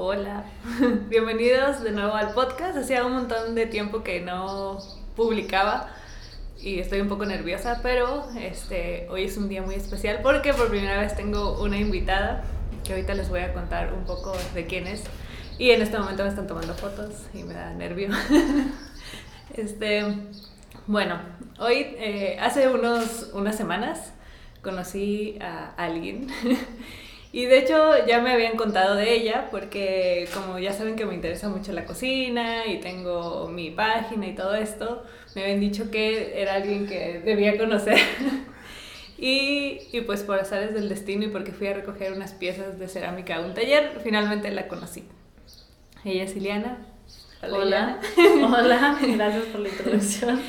Hola, bienvenidos de nuevo al podcast. Hacía un montón de tiempo que no publicaba y estoy un poco nerviosa, pero este, hoy es un día muy especial porque por primera vez tengo una invitada que ahorita les voy a contar un poco de quién es. Y en este momento me están tomando fotos y me da nervio. este, bueno, hoy, eh, hace unos, unas semanas, conocí a alguien Y de hecho ya me habían contado de ella porque como ya saben que me interesa mucho la cocina y tengo mi página y todo esto, me habían dicho que era alguien que debía conocer. y, y, pues por azares del destino y porque fui a recoger unas piezas de cerámica a un taller, finalmente la conocí. Ella es Iliana. Hola. Hola, gracias por la introducción.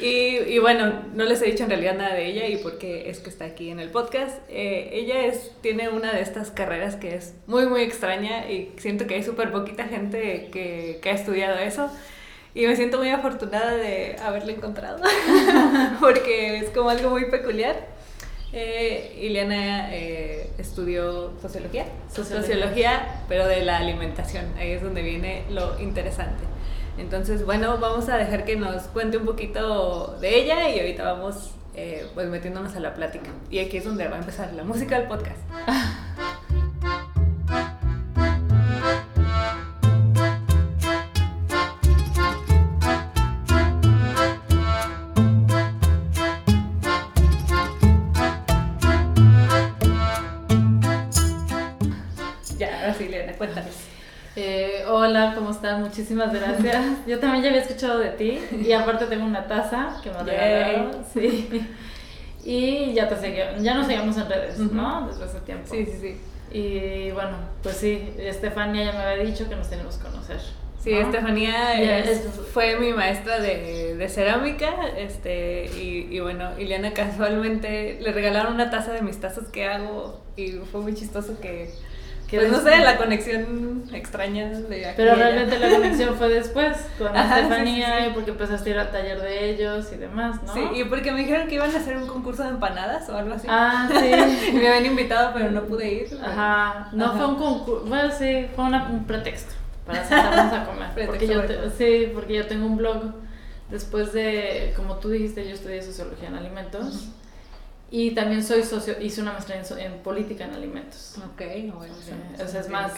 Y, y, bueno, no les he dicho en realidad nada de ella y por qué es que está aquí en el podcast. Eh, ella es, tiene una de estas carreras que es muy, muy extraña y siento que hay súper poquita gente que, que, ha estudiado eso. Y me siento muy afortunada de haberla encontrado porque es como algo muy peculiar. Eh, Ileana eh, estudió sociología, sociología, sociología, pero de la alimentación. Ahí es donde viene lo interesante. Entonces, bueno, vamos a dejar que nos cuente un poquito de ella y ahorita vamos eh, pues metiéndonos a la plática. Y aquí es donde va a empezar la música del podcast. Eh, hola, ¿cómo están? Muchísimas gracias. Yo también ya había escuchado de ti y aparte tengo una taza que me ha regalado. Sí. Y ya te seguí, ya nos seguimos en redes, ¿no? Desde hace tiempo. Sí, sí, sí. Y bueno, pues sí, Estefanía ya me había dicho que nos tenemos que conocer. Sí, Estefanía fue mi maestra de, de cerámica, este, y, y, bueno, Ileana casualmente le regalaron una taza de mis tazas que hago y fue muy chistoso que pues no sé, la conexión extraña de aquí Pero realmente la conexión fue después, con Estefanía, y porque empezaste a ir al taller de ellos y demás, ¿no? Sí, y porque me dijeron que iban a hacer un concurso de empanadas o algo así. Ah, sí. me habían invitado, pero no pude ir. Ajá, no fue un concurso, bueno, sí, fue un pretexto para sentarnos a comer. porque yo sí, porque yo tengo un blog. Después de, como tú dijiste, yo estudié sociología en alimentos. Y también soy socio, hice una maestría en, política en alimentos. Ok, bueno, o sea, es más,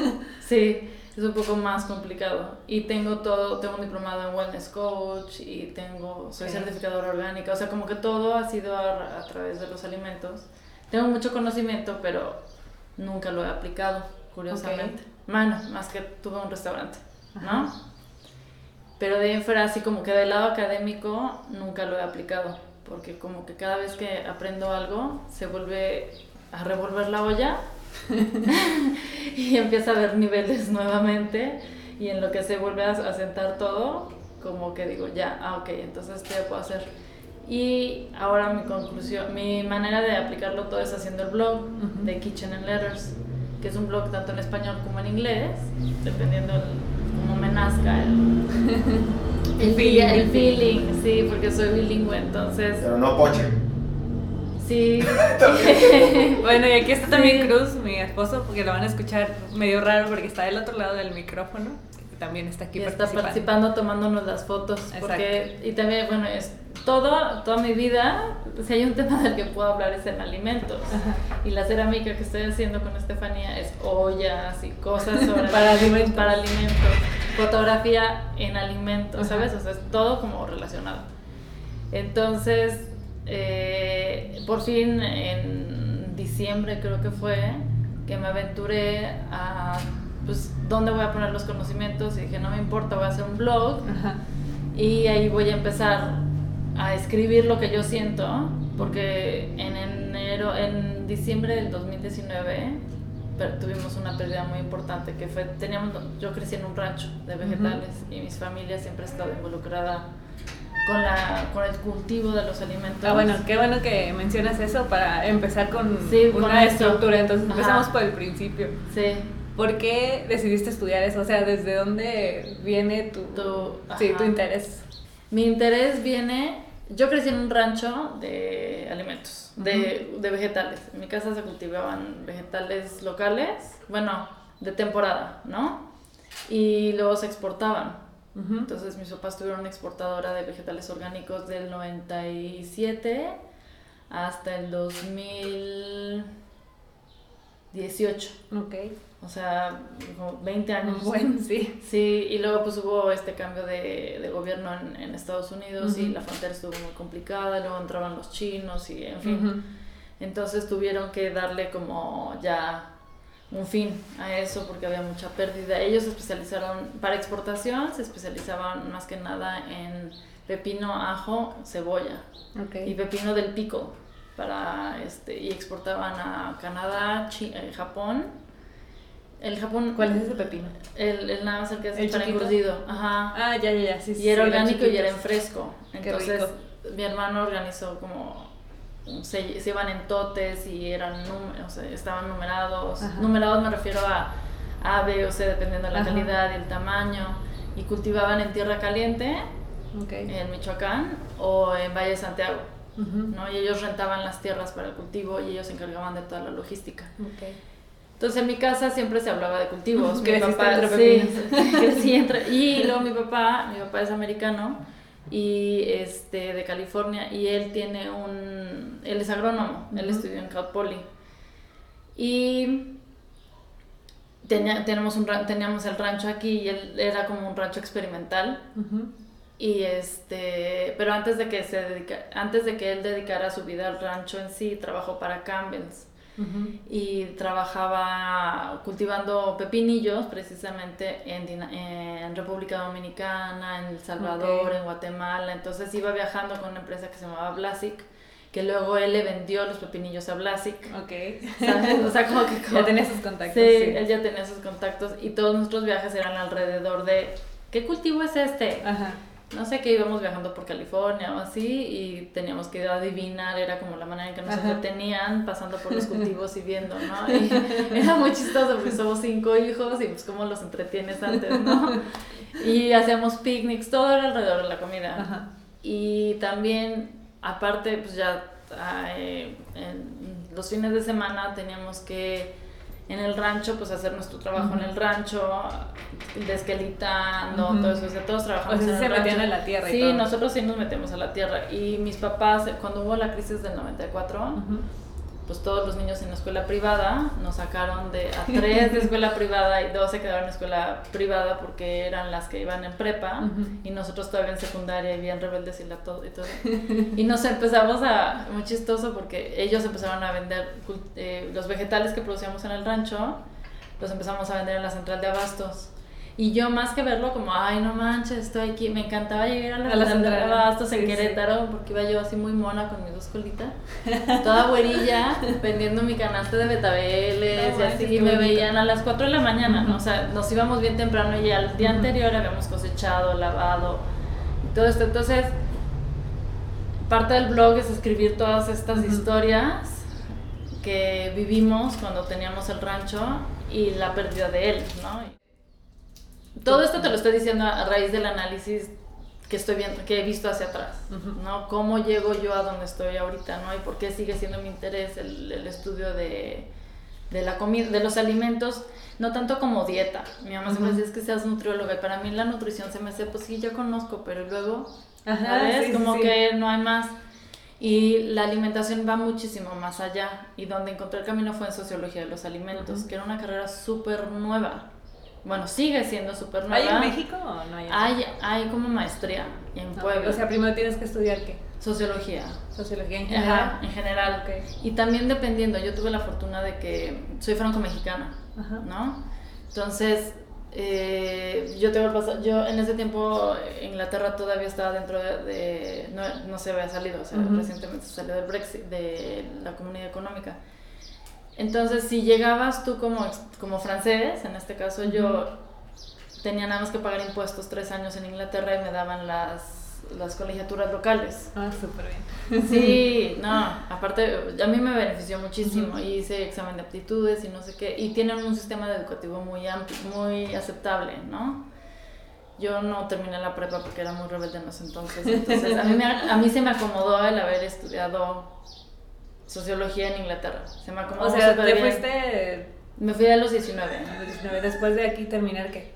sí, es un poco más complicado. Y tengo todo, tengo un diplomado en wellness coach y tengo, soy certificadora orgánica, o sea, como que todo ha sido a, través de los alimentos. Tengo mucho conocimiento, pero nunca lo he aplicado, curiosamente. Bueno, más que tuve un restaurante, ¿no? Pero de ahí fuera así como que del lado académico nunca lo he aplicado porque como que cada vez que aprendo algo se vuelve a revolver la olla y empieza a ver niveles nuevamente y en lo que se vuelve a sentar todo, como que digo, ya, ah, ok, entonces ¿qué puedo hacer? Y ahora mi conclusión, mi manera de aplicarlo todo es haciendo el blog de Kitchen and Letters, que es un blog tanto en español como en inglés, dependiendo cómo me nazca el, el, feeling, el feeling, sí, porque soy bilingüe, entonces... Pero no poche. Sí. bueno, y aquí está también Cruz, mi esposo, porque lo van a escuchar medio raro porque está del otro lado del micrófono. También está aquí y participando. Está participando tomándonos las fotos. Porque, y también, bueno, es todo, toda mi vida, si hay un tema del que puedo hablar es en alimentos. Y la cerámica que estoy haciendo con Estefanía es ollas y cosas sobre para, alimentos. para alimentos. Fotografía en alimentos, ¿sabes? O sea, es todo como relacionado. Entonces, eh, por fin en diciembre creo que fue que me aventuré a, pues, ¿dónde voy a poner los conocimientos? Y dije, no me importa, voy a hacer un blog. Y ahí voy a empezar a escribir lo que yo siento, porque en enero, en diciembre del 2019 tuvimos una pérdida muy importante que fue, teníamos, yo crecí en un rancho de vegetales y mis familias siempre ha estado involucrada con, la, con el cultivo de los alimentos. Ah, bueno, qué bueno que mencionas eso para empezar con una estructura. Entonces empezamos por el principio. Sí. ¿Por qué decidiste estudiar eso? O sea, ¿desde dónde viene tu, tu, sí, tu interés? Mi interés viene, yo crecí en un rancho de alimentos, de, de, vegetales. En mi casa se cultivaban vegetales locales. Bueno, de temporada, ¿no? Y luego se exportaban. Entonces mis papás tuvieron una exportadora de vegetales orgánicos del 97 hasta el 2018. Ok. O sea, como 20 años. Bueno, sí. Sí, y luego pues hubo este cambio de, de gobierno en, en, Estados Unidos y la frontera estuvo muy complicada, luego entraban los chinos y en fin. Entonces tuvieron que darle como ya un fin a eso porque había mucha pérdida. Ellos se especializaron, para exportación se especializaban más que nada en pepino, ajo, cebolla y pepino del pico para este y exportaban a Canadá, eh, Japón. El Japón, ¿cuál es ese pepino? El, el nada más el que es para encurtido. Ajá. Ah, ya, ya, ya, sí, Y era orgánico y era en fresco. Entonces, mi hermano organizó como se, se, iban en totes y eran o sea, estaban numerados. Numerados me refiero a A, B o C, dependiendo de la calidad y el tamaño. Y cultivaban en tierra caliente, en Michoacán, o en Valle de Santiago. ¿no? Y ellos rentaban las tierras para el cultivo y ellos se encargaban de toda la logística. Entonces en mi casa siempre se hablaba de cultivos. mi papá, sí, y luego mi papá, mi papá es americano y este de California y él tiene un él es agrónomo, él estudió en Cal Poly. Y tenía, tenemos un, teníamos el rancho aquí y él era como un rancho experimental. Y este, pero antes de que se dedica, antes de que él dedicara su vida al rancho en sí, trabajó para Campbell's. Y trabajaba cultivando pepinillos precisamente en, en República Dominicana, en El Salvador, en Guatemala. Entonces iba viajando con una empresa que se llamaba Blasic que luego él le vendió los pepinillos a Blasic. Ok. O sea, como que... ya tenía sus contactos. Sí, sí, él ya tenía sus contactos y todos nuestros viajes eran alrededor de, ¿qué cultivo es este? Ajá no sé qué, íbamos viajando por California o así y teníamos que adivinar, era como la manera en que nos entretenían pasando por los cultivos y viendo, ¿no? Y era muy chistoso porque somos cinco hijos y pues cómo los entretienes antes, ¿no? Y hacíamos picnics, todo era alrededor de la comida. Y también, aparte, pues ya en los fines de semana teníamos que en el rancho, pues hacer nuestro trabajo en el rancho, desquelitando, todo eso, o sea, todos trabajamos en el se metían a la tierra Sí, y todo. nosotros sí nos metemos a la tierra. Y mis papás, cuando hubo la crisis del 94, pues todos los niños en la escuela privada nos sacaron de a tres de escuela privada y dos se quedaron en escuela privada porque eran las que iban en prepa y nosotros todavía en secundaria y bien rebeldes y, la todo, y todo. Y nos empezamos a, muy chistoso porque ellos empezaron a vender eh, los vegetales que producíamos en el rancho, los empezamos a vender en la central de abastos. Y yo más que verlo como, ay, no manches, estoy aquí, me encantaba llegar a la, central de abastos en Querétaro, porque iba yo así muy mona con mis dos colitas, toda güerilla, vendiendo mi canasta de betabeles, y así, me veían a las 4 de la mañana, ¿no? O sea, nos íbamos bien temprano y al día anterior habíamos cosechado, lavado, y todo esto. Entonces, parte del blog es escribir todas estas historias que vivimos cuando teníamos el rancho y la pérdida de él, ¿no? Todo esto te lo estoy diciendo a raíz del análisis que estoy viendo, que he visto hacia atrás, ¿no? Cómo llego yo a donde estoy ahorita, ¿no? Y por qué sigue siendo mi interés el, el estudio de, de, la comida, de los alimentos, no tanto como dieta. Mi mamá siempre decía es que seas nutrióloga y para mí la nutrición se me hace, pues sí, ya conozco, pero luego, ¿sabes? como que no hay más. Y la alimentación va muchísimo más allá. Y donde encontré el camino fue en sociología de los alimentos, que era una carrera súper nueva bueno, sigue siendo súper nueva. ¿Hay en México o no hay? Hay, hay como maestría en Puebla. O sea, primero tienes que estudiar qué? Sociología. Sociología en general. en general. Okay. Y también dependiendo, yo tuve la fortuna de que soy franco-mexicana, ¿no? Entonces, eh, yo tengo pasado, yo en ese tiempo Inglaterra todavía estaba dentro de, no, no, se había salido, o sea, recientemente salió del Brexit, de la comunidad económica. Entonces, si llegabas tú como, como francés, en este caso yo tenía nada más que pagar impuestos tres años en Inglaterra y me daban las, las colegiaturas locales. Ah, súper bien. Sí, no, aparte a mí me benefició muchísimo. Hice examen de aptitudes y no sé qué. Y tienen un sistema educativo muy amplio, muy aceptable, ¿no? Yo no terminé la prepa porque era muy rebelde en ese entonces. Entonces, a mí, me, a mí se me acomodó el haber estudiado sociología en Inglaterra. Se me acomodó O sea, te fuiste Me fui a los 19. A los 19. Después de aquí terminar qué?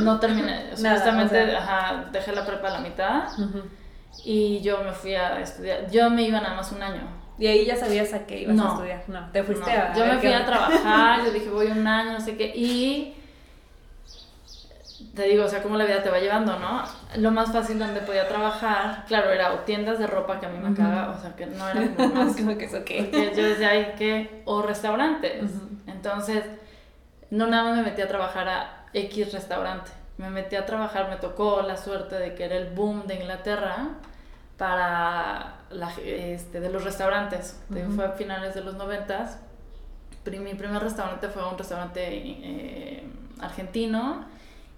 No terminé, justamente o sea. ajá, dejé la prepa a la mitad y yo me fui a estudiar. Yo me iba nada más un año. Y ahí ya sabías a qué ibas No. a estudiar. No, te fuiste No, a. yo me fui a trabajar, yo dije voy un año, no sé qué, y te digo, o sea, cómo la vida te va llevando, ¿no? Lo más fácil donde podía trabajar, claro, era o tiendas de ropa que a mí me cagaba, o sea, que no era como más Como que porque yo decía, ay, ¿qué? O restaurantes. Entonces, no nada más me metí a trabajar a X restaurante. Me metí a trabajar, me tocó la suerte de que era el boom de Inglaterra para la, este, de los restaurantes. Fue a finales de los noventas. Mi primer restaurante fue un restaurante eh, argentino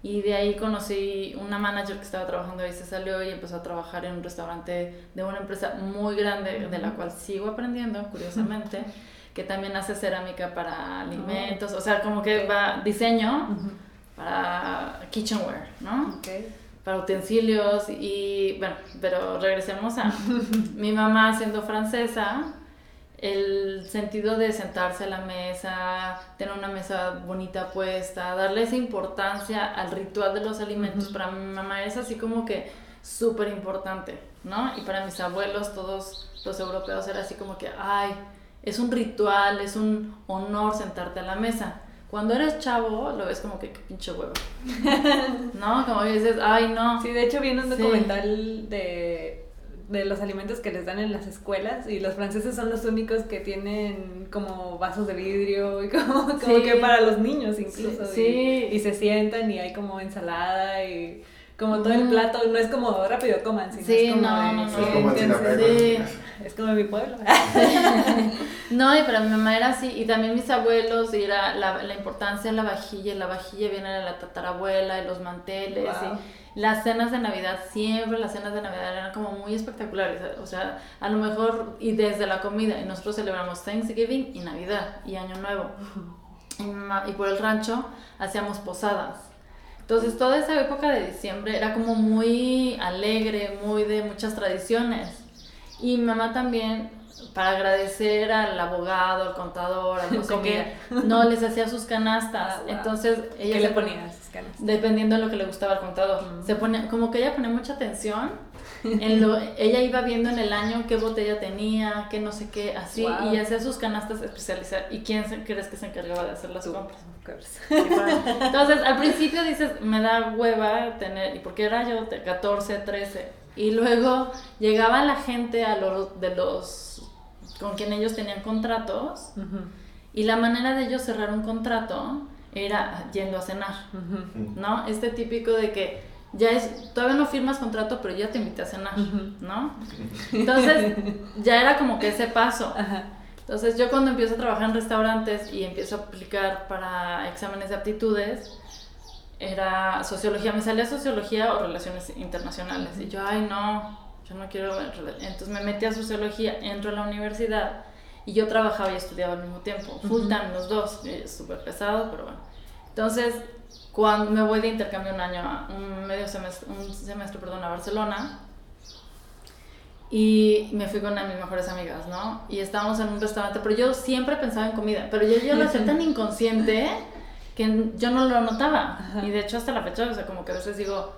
y de ahí conocí una manager que estaba trabajando ahí, se salió y empezó a trabajar en un restaurante de una empresa muy grande, de la cual sigo aprendiendo, curiosamente, que también hace cerámica para alimentos, o sea, como que va diseño para kitchenware, ¿no? Ok. para utensilios y bueno, pero regresemos a mi mamá siendo francesa, el sentido de sentarse a la mesa, tener una mesa bonita puesta, darle esa importancia al ritual de los alimentos, para mi mamá es así como que súper importante, ¿no? Y para mis abuelos, todos los europeos, era así como que, ay, es un ritual, es un honor sentarte a la mesa. Cuando eres chavo, lo ves como que qué pinche huevo. ¿No? Como que dices, ay, no. Sí, de hecho viene un Sí. documental de, de los alimentos que les dan en las escuelas y los franceses son los únicos que tienen como vasos de vidrio y como, como Sí. que para los niños incluso. Sí, y- sí. Y, se sientan y hay como ensalada y como todo el Ujú. plato, no es como rápido coman, sino Sí, es como no, de, no, no. sí, Es como el piensen. Sinapeco en Sí. tu casa. Es como en mi pueblo. No, y para mi mamá era así, y también mis abuelos, y era la, la importancia de la vajilla, y la vajilla viene de la tatarabuela, y los manteles, Wow. y las cenas de Navidad, siempre las cenas de Navidad eran como muy espectaculares, o sea, a lo mejor, y desde la comida, y nosotros celebramos Thanksgiving y Navidad, y Año Nuevo, y, y por el rancho hacíamos posadas. Entonces toda esa época de diciembre era como muy alegre, muy de muchas tradiciones. Y mi mamá también, para agradecer al abogado, al contador, al no sé qué, no les hacía sus canastas. Ah, wow. Entonces ella ¿Qué le pon- ponías? sus canas? Dependiendo de lo que le gustaba al contador. Mm. Se pone, como que ella ponía mucha atención. En lo, ella iba viendo en el año qué botella tenía, qué no sé qué, así, Wow. y hacía sus canastas especializadas. ¿Y quién se- crees que se encargaba de hacer las Tú, compras? Entonces, al principio dices, me da hueva tener, y porque era yo de 14, 13, y luego llegaba la gente a los, de los, con quien ellos tenían contratos, Ujú, y la manera de ellos cerrar un contrato era yendo a cenar, ujú. ¿no? Este típico de que ya es, todavía no firmas contrato, pero ya te invité a cenar, Ujú. ¿no? Entonces, ya era como que ese paso. Ajá. Entonces yo cuando empiezo a trabajar en restaurantes y empiezo a aplicar para exámenes de aptitudes, era sociología, me salía sociología o relaciones internacionales. Y yo, ay no, yo no quiero... ver rela-". Entonces me metí a sociología, entro a la universidad y yo trabajaba y estudiaba al mismo tiempo, full time los dos, eh, súper pesado, pero bueno. Entonces cuando me voy de intercambio un año, a- un medio semestre, un semestre, perdón, a Barcelona, y me fui con una de mis mejores amigas, ¿no? Y estábamos en un restaurante, pero yo siempre pensaba en comida, pero yo, yo lo hacía tan inconsciente que yo no lo notaba. Ajá. Y de hecho hasta la fecha, o sea, como que a veces digo,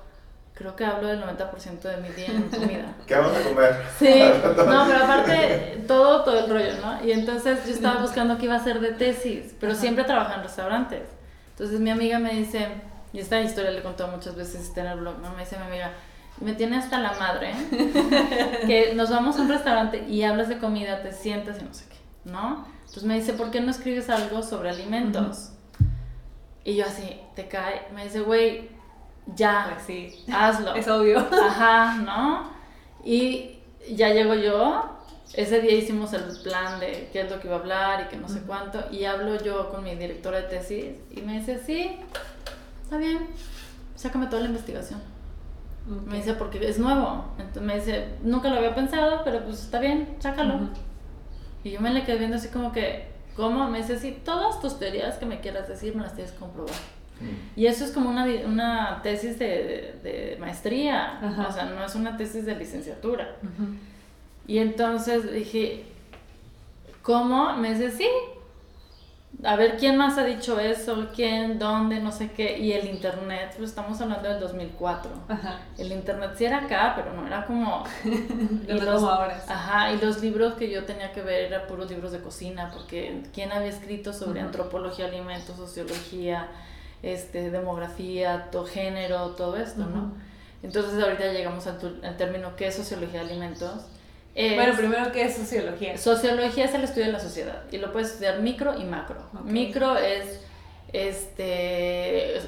creo que hablo del 90% de mi día en comida. ¿Qué vamos a comer? Sí, no, pero aparte todo, todo el rollo, ¿no? Y entonces yo estaba buscando qué iba a hacer de tesis, pero Ajá. siempre trabajaba en restaurantes. Entonces mi amiga me dice, y esta historia le he contado muchas veces está en el blog, ¿no? Me dice mi amiga, me tiene hasta la madre, que nos vamos a un restaurante y hablas de comida, te sientas y no sé qué, ¿no? Entonces me dice, ¿por qué no escribes algo sobre alimentos? Y yo así, te cae, me dice, güey, ya, Pues sí. hazlo. Es obvio. Ajá, ¿no? Y ya llego yo. Ese día hicimos el plan de qué es lo que iba a hablar y que no sé cuánto. Y hablo yo con mi directora de tesis y me dice, sí, está bien, sácame toda la investigación. Me dice, porque es nuevo. Entonces me dice, nunca lo había pensado, pero pues está bien, sácalo. Y yo me le quedé viendo así como que, ¿cómo? Me dice, sí, todas tus teorías que me quieras decir me las tienes que comprobar. Y eso es como una, una tesis de, de- de maestría, Ajá. o sea, no es una tesis de licenciatura. Y entonces dije, ¿cómo? Me dice, sí, a ver quién más ha dicho eso, quién, dónde, no sé qué, y el internet, pues estamos hablando del 2004. Ajá. El internet sí era acá, pero no era como... y los, como ahora. Ajá, y los libros que yo tenía que ver eran puros libros de cocina, porque quién había escrito sobre antropología, alimentos, sociología, este, demografía, todo género, todo esto, ¿no? Entonces ahorita llegamos al, al término ¿qué es sociología de alimentos? bueno, primero, ¿qué es sociología? Sociología es el estudio de la sociedad y lo puedes estudiar micro y macro. Micro es este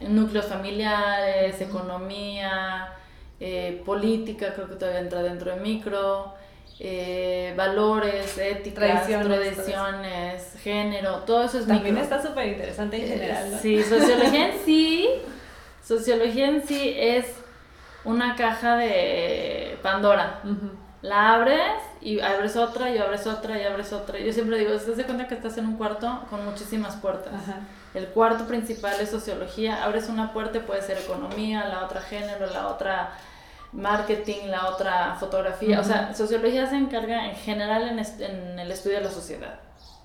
núcleos familiares, economía, eh, política, creo que todavía entra dentro de micro, eh, valores, éticas, tradiciones, género, todo eso es También está súper interesante en general. Sí, sociología en sí, sociología en sí es una caja de Pandora la abres y abres otra y abres otra y abres otra. Yo siempre digo, te das cuenta que estás en un cuarto con muchísimas puertas. El cuarto principal es sociología, abres una puerta y puede ser economía, la otra género, la otra marketing, la otra fotografía. O sea, sociología se encarga en general en, en, el estudio de la sociedad.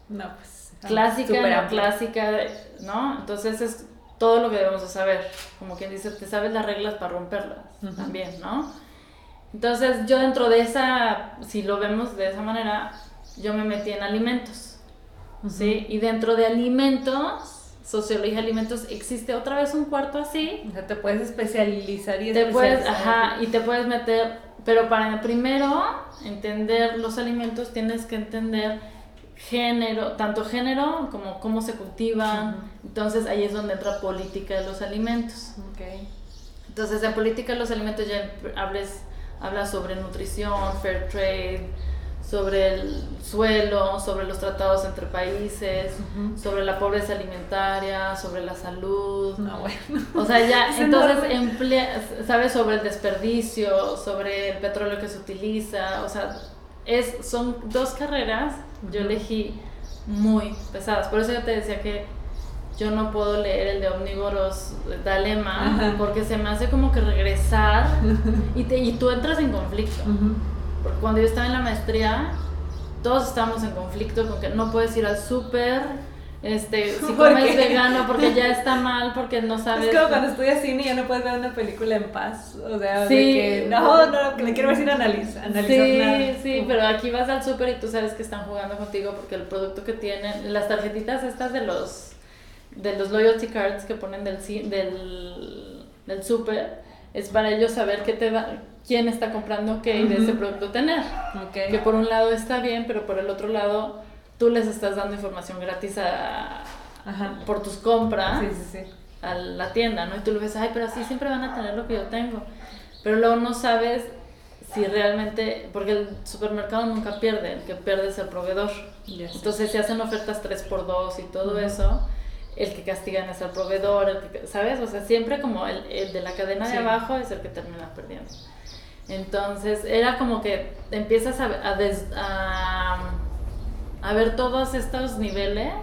No, pues. Clásica, no clásica, ¿no? Entonces es todo lo que debemos de saber. Como quien dice, te sabes las reglas para romperlas también, ¿no? Entonces yo dentro de esa, si lo vemos de esa manera, yo me metí en alimentos. ¿sí? Y dentro de alimentos, sociología de alimentos, existe otra vez un cuarto así. O sea, te puedes especializar y te puedes, ajá, y te puedes meter, pero para primero entender los alimentos tienes que entender género, tanto género como cómo se cultivan. Entonces ahí es donde entra política de los alimentos. Okay. Entonces en política de los alimentos ya hables habla sobre nutrición, fair trade, sobre el suelo, sobre los tratados entre países, sobre la pobreza alimentaria, sobre la salud. No, bueno. O sea, ya, entonces emplea, sabes sobre el desperdicio, sobre el petróleo que se utiliza, o sea, es, son dos carreras, yo elegí muy pesadas. Por eso yo te decía que yo no puedo leer el de Omnívoros de Alema porque se me hace como que regresar y, te, y tú entras en conflicto. Porque cuando yo estaba en la maestría, todos estábamos en conflicto con que no puedes ir al súper, este, si comes vegano porque ya está mal, porque no sabes. Es como cuando estudias cine y ya no puedes ver una película en paz. O sea, sí. de que no, no, que le quiero decir analiza, analizar sí, nada. Sí, pero aquí vas al súper y tú sabes que están jugando contigo porque el producto que tienen, las tarjetitas estas de los de los loyalty cards que ponen del, del, del super, es para ellos saber qué te da, quién está comprando qué y de ese producto tener. Que por un lado está bien, pero por el otro lado tú les estás dando información gratis a, por tus compras a la tienda, ¿no? Y tú lo ves, ay, pero así siempre van a tener lo que yo tengo. Pero luego no sabes si realmente, porque el supermercado nunca pierde, el que pierde es el proveedor. Entonces se hacen ofertas 3x2 y todo eso el que castigan es al proveedor, el que, ¿sabes? O sea, siempre como el, el de la cadena de abajo es el que termina perdiendo. Entonces, era como que empiezas a, a, a, ver todos estos niveles.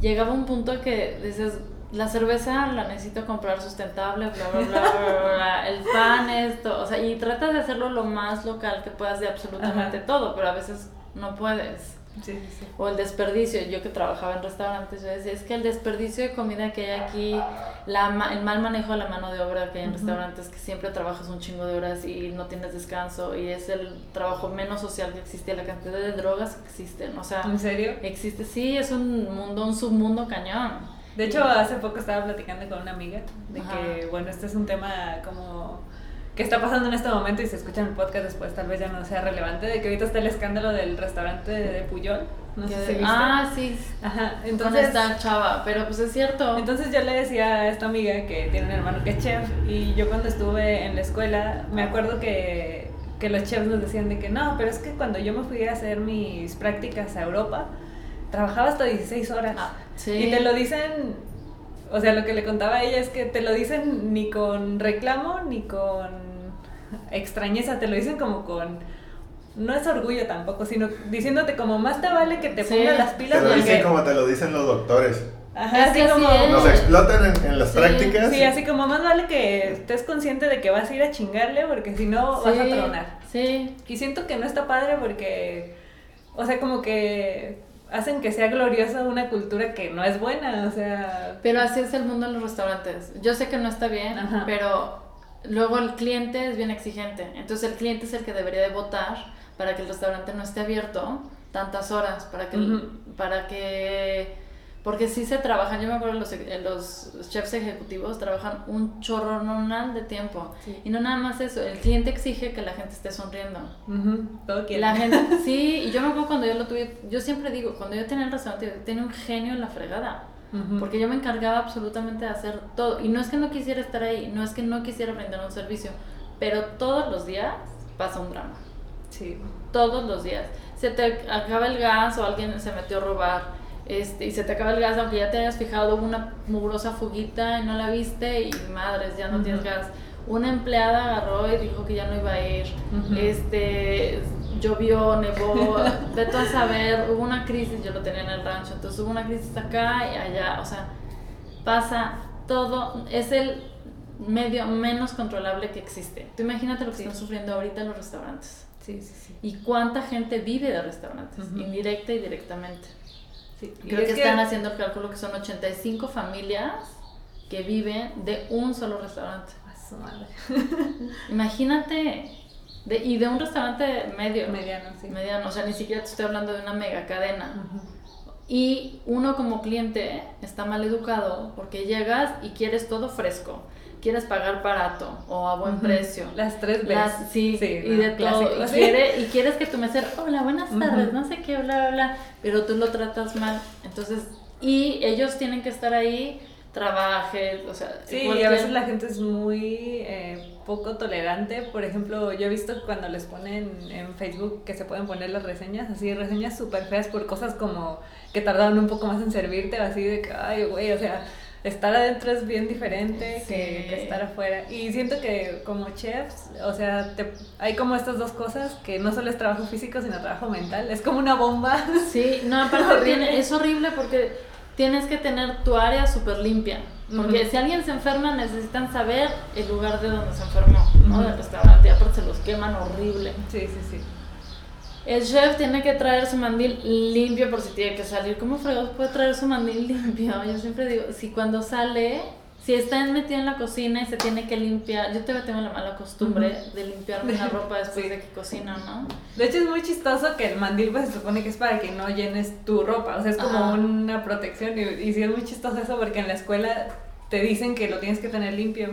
Llegaba un punto que dices, la cerveza la necesito comprar sustentable, bla, bla, bla, bla, bla, el pan, esto, o sea, y tratas de hacerlo lo más local que puedas de absolutamente todo, pero a veces no puedes. Sí, sí, O el desperdicio. Yo que trabajaba en restaurantes, yo decía, es que el desperdicio de comida que hay aquí, la, el mal manejo de la mano de obra que hay en restaurantes, que siempre trabajas un chingo de horas y no tienes descanso, y es el trabajo menos social que existe, la cantidad de drogas que existen. O sea, ¿en serio? Existe, sí, es un mundo, un submundo cañón. De hecho, hace poco estaba platicando con una amiga de que, bueno, este es un tema como que está pasando en este momento y si escuchan el podcast después tal vez ya no sea relevante, de que ahorita está el escándalo del restaurante de Puyol. No sé si viste. Ah, sí. Ajá, entonces... está chava? Pero pues es cierto. Entonces yo le decía a esta amiga que tiene un hermano que es chef y yo cuando estuve en la escuela me acuerdo que, que los chefs nos decían de que no, pero es que cuando yo me fui a hacer mis prácticas a Europa, trabajaba hasta 16 horas. Ah, sí. Y te lo dicen o sea, lo que le contaba a ella es que te lo dicen ni con reclamo ni con extrañeza, te lo dicen como con no es orgullo tampoco, sino diciéndote como más te vale que te pongas las pilas. Te lo dicen como te lo dicen los doctores. Ajá, así como nos explotan en, las prácticas. Sí, así como más vale que estés consciente de que vas a ir a chingarle porque si no vas a tronar. Sí. Y siento que no está padre porque, o sea, como que hacen que sea gloriosa una cultura que no es buena, o sea... Pero así es el mundo en los restaurantes. Yo sé que no está bien, Ajá. pero luego el cliente es bien exigente. Entonces el cliente es el que debería de votar para que el restaurante no esté abierto tantas horas, para que... Ujú. para que porque sí se trabajan, yo me acuerdo los, los chefs ejecutivos trabajan un chorronal de tiempo. Sí. Y no nada más eso, el cliente exige que la gente esté sonriendo. Ujú, todo quiere. La gente, sí, y yo me acuerdo cuando yo lo tuve, yo siempre digo, cuando yo tenía el restaurante, yo tenía un genio en la fregada. Ujú. Porque yo me encargaba absolutamente de hacer todo. Y no es que no quisiera estar ahí, no es que no quisiera brindar un servicio, pero todos los días pasa un drama. Sí. Todos los días. Se te acaba el gas o alguien se metió a robar. Este, y se te acaba el gas, aunque ya te hayas fijado, hubo una mugrosa fuguita y no la viste, y madres, ya no Ujú. tienes gas. Una empleada agarró y dijo que ya no iba a ir. Ujú. Este, llovió, nevó, de todo a saber, hubo una crisis, yo lo tenía en el rancho, entonces hubo una crisis acá y allá, o sea, pasa todo, es el medio menos controlable que existe. Tú imagínate lo que Sí. están sufriendo ahorita los restaurantes. Sí, sí, sí. ¿Y cuánta gente vive de restaurantes? Indirecta y directamente. Sí, Creo es que, están haciendo el cálculo que son 85 familias que viven de un solo restaurante. A su madre. Imagínate, de, y de un restaurante medio. Mediano, sí. Mediano, o sea, ni siquiera te estoy hablando de una mega cadena. Y uno como cliente está mal educado porque llegas y quieres todo fresco. Quieres pagar barato o a buen precio. Las tres veces. Las- sí, y ¿no? de todo. Y, quiere- y quieres que tu mesero, hola, buenas tardes, no sé qué, bla, bla, bla, pero tú lo tratas mal. Entonces, y ellos tienen que estar ahí, trabajes, o sea, Sí, y cualquier- a veces la gente es muy eh, poco tolerante. Por ejemplo, yo he visto que cuando les ponen en Facebook que se pueden poner las reseñas, así, reseñas súper feas por cosas como que tardaron un poco más en servirte, o así de que, ay, güey, o sea, estar adentro es bien diferente que, Sí. que estar afuera. Y siento que como chefs, o sea, te- hay como estas dos cosas, que no solo es trabajo físico, sino trabajo mental. Es como una bomba. Sí, no, aparte tiene- es horrible porque tienes que tener tu área súper limpia. Porque si alguien se enferma, necesitan saber el lugar de donde se enfermó, ¿no? Ujú. Del restaurante, y aparte se los queman horrible. Sí, sí, sí. El chef tiene que traer su mandil limpio por si tiene que salir. ¿Cómo fregados puede traer su mandil limpio? Yo siempre digo, si cuando sale, si está metido en la cocina y se tiene que limpiar, yo todavía tengo la mala costumbre de limpiarme la ropa después de que cocino, ¿no? De hecho es muy chistoso que el mandil pues se supone que es para que no llenes tu ropa, o sea, es como Ajá. una protección y, y sí es muy chistoso eso porque en la escuela te dicen que lo tienes que tener limpio.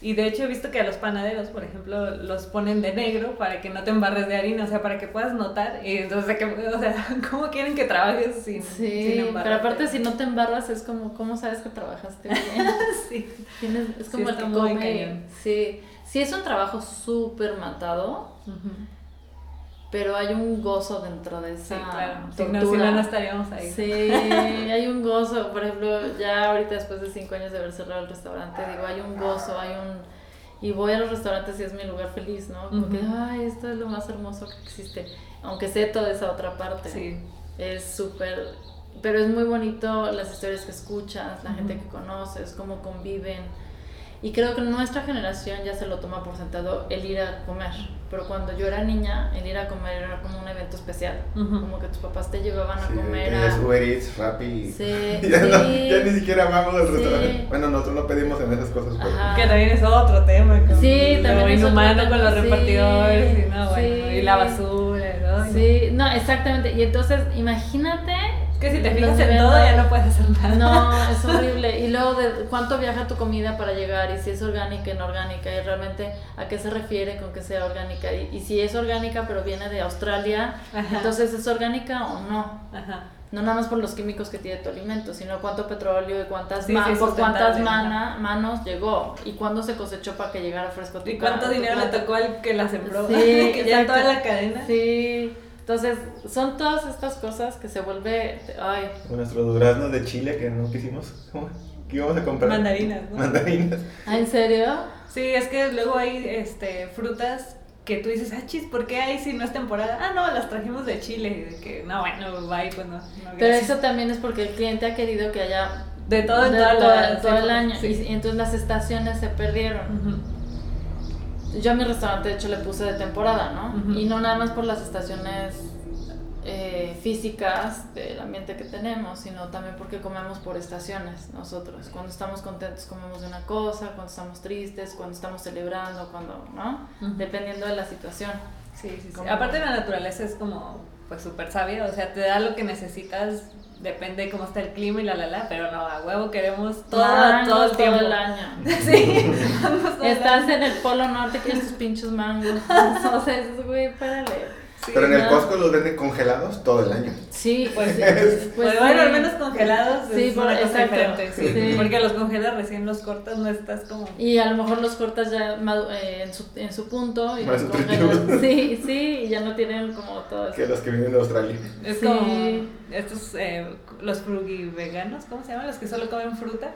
Y de hecho he visto que a los panaderos, por ejemplo, los ponen de negro para que no te embarres de harina, o sea, para que puedas notar. Y entonces, que, o sea, ¿cómo quieren que trabajes sin, sin Sí, pero aparte si no te embarras es como, ¿cómo sabes que trabajaste bien? Sí. Tienes- es como Sí, el que come. Sí, sí es un trabajo súper matado, pero hay un gozo dentro de Sí, esa claro. Si no, si no, no estaríamos ahí. Sí, hay un gozo. Por ejemplo, ya ahorita después de cinco años de haber cerrado el restaurante, digo, hay un gozo, hay un... Y voy a los restaurantes y es mi lugar feliz, ¿no? Como que, Ujú. ay, esto es lo más hermoso que existe. Aunque sé toda esa otra parte. Sí. Es súper... Pero es muy bonito las historias que escuchas, la gente que conoces, cómo conviven. Y creo que nuestra generación ya se lo toma por sentado el ir a comer. Pero cuando yo era niña, el ir a comer era como un evento especial. Ujú. Como que tus papás te llevaban a Sí, comer tenías a... Uber Eats, Rappi. Sí, ya, no- sí. ya ni siquiera vamos al Sí. restaurante. Bueno, nosotros no pedimos en esas cosas. pero-. Que también es otro tema. Con Sí, también es otro inhumano con los sí, repartidores y, no, bueno, sí. y la basura. ¿no? Sí, no, exactamente. Y entonces, imagínate. Que si te fijas en todo ya no puedes hacer nada. No, es horrible. Y luego, de cuánto viaja tu comida para llegar, y si es orgánica, inorgánica, y realmente a qué se refiere con que sea orgánica. Y, y si es orgánica, pero viene de Australia, Ajá. entonces es orgánica o no. Ajá. No nada más por los químicos que tiene tu alimento, sino cuánto petróleo y cuántas Sí, por cuántas mana- manos llegó y cuándo se cosechó para que llegara fresco tu ¿Y cuánto tu dinero le tocó al que la sembró? Sí, que ya toda la cadena. Sí, entonces son todas estas cosas que se vuelve, ay, nuestros duraznos de Chile que no quisimos. ¿Cómo? ¿Qué íbamos a comprar? Mandarinas, ¿no? Mandarinas. ¿ah, ¿en serio? Sí, es que luego hay este, frutas que tú dices, ah, chis, ¿por qué hay si no es temporada? Ah, no, las trajimos de Chile. Y de que, no, bueno, bye, pues no. no, Pero eso también es porque el cliente ha querido que haya De todo en de toda la- todo, todo el año sí. y, y entonces las estaciones se perdieron. Ujú. Yo a mi restaurante de hecho le puse de temporada, ¿no? Ujú. Y no nada más por las estaciones eh, físicas del ambiente que tenemos, sino también porque comemos por estaciones nosotros. Cuando estamos contentos comemos de una cosa, cuando estamos tristes, cuando estamos celebrando, cuando, ¿no? Dependiendo de la situación. Sí, sí, sí. Aparte la naturaleza es como pues súper sabia, o sea, te da lo que necesitas, depende de cómo está el clima y la la la, pero no, a huevo queremos todo, todo el tiempo. el año. sí. Estás en el polo norte, quieres tus pinchos mangos. o sea, es Pero en el Costco los venden congelados todo el año. Sí, pues sí. Pues, bueno, al menos congelados sí, es por, una cosa diferente. Sí. Porque los congelas recién los cortas, no estás como... Y a lo mejor los cortas ya eh, en, su, en su punto y los congelas. Sí, sí, y ya no tienen como todo eso. Que los que viven de Australia. Es como estos, eh, los frugiveganos, ¿cómo se llaman? Los que solo comen fruta.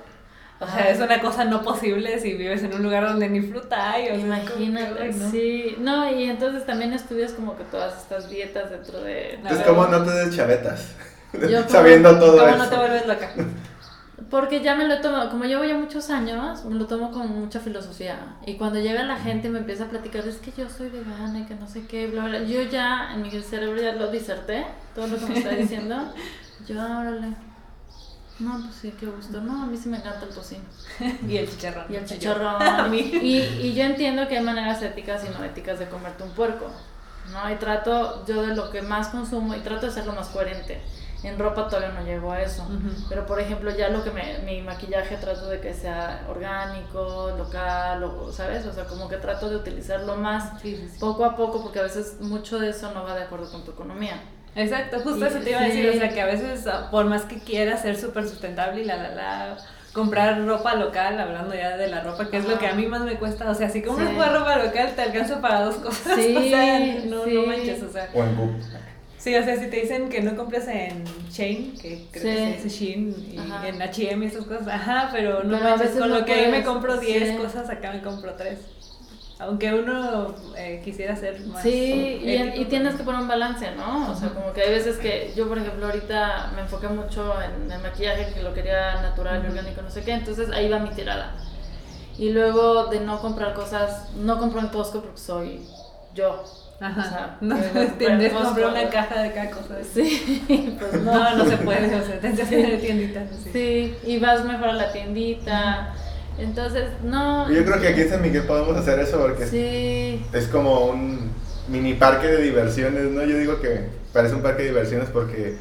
O sea, es una cosa no posible si vives en un lugar donde ni fruta hay. O Imagínate, sí. No, y entonces también estudias como que todas estas dietas dentro de... Entonces, ¿cómo no te des chavetas? Sabiendo todo ¿Cómo eso. no te vuelves loca? Porque ya me lo tomo, como llevo ya muchos años, me lo tomo con mucha filosofía. Y cuando llega la gente y me empieza a platicar, es que yo soy vegana y que no sé qué, bla, bla. Yo ya en mi cerebro ya lo diserté, todo lo que me está diciendo. Yo, órale no, pues sí, qué gusto. No, a mí sí me encanta el tocino. y el chicharrón. Y el chicharrón. y, y yo entiendo que hay maneras éticas y no éticas de comerte un puerco. ¿no? Y trato yo de lo que más consumo y trato de ser lo más coherente. En ropa todavía no llego a eso. Pero, por ejemplo, ya lo que me, mi maquillaje trato de que sea orgánico, local, ¿sabes? O sea, como que trato de utilizarlo más poco a poco porque a veces mucho de eso no va de acuerdo con tu economía. Exacto, justo eso te iba a decir, o sea, que a veces ah, por más que quieras ser súper sustentable y la, la, la, comprar ropa local, hablando ya de la ropa, que es lo que a mí más me cuesta, o sea, si compras sí. ropa local te alcanza para dos cosas, sí, o sea, no, no manches, o sea. O en. Sí, o sea, si te dicen que no compres en Chain, que creo que se dice Shein, y en H&M y esas cosas, ajá, pero no manches, con lo que ahí me compro 10 cosas, acá me compro 3. Aunque uno eh, quisiera ser más. Sí, y, tienes que poner un balance, ¿no? O sea, como que hay veces que yo, por ejemplo, ahorita me enfoqué mucho en el maquillaje, que lo quería natural, orgánico, no sé qué, entonces ahí va mi tirada. Y luego de no comprar cosas, no compro en Costco porque soy yo. Ajá. O sea, no tienes que comprar una caja de cada cosa. Sí, pues no. No, no se puede, o sea, tienes que hacer tienditas. Sí. sí, y vas mejor a la tiendita. Entonces, no. Yo creo que aquí en San Miguel podemos hacer eso porque sí. es como un mini parque de diversiones, ¿no? Yo digo que parece un parque de diversiones porque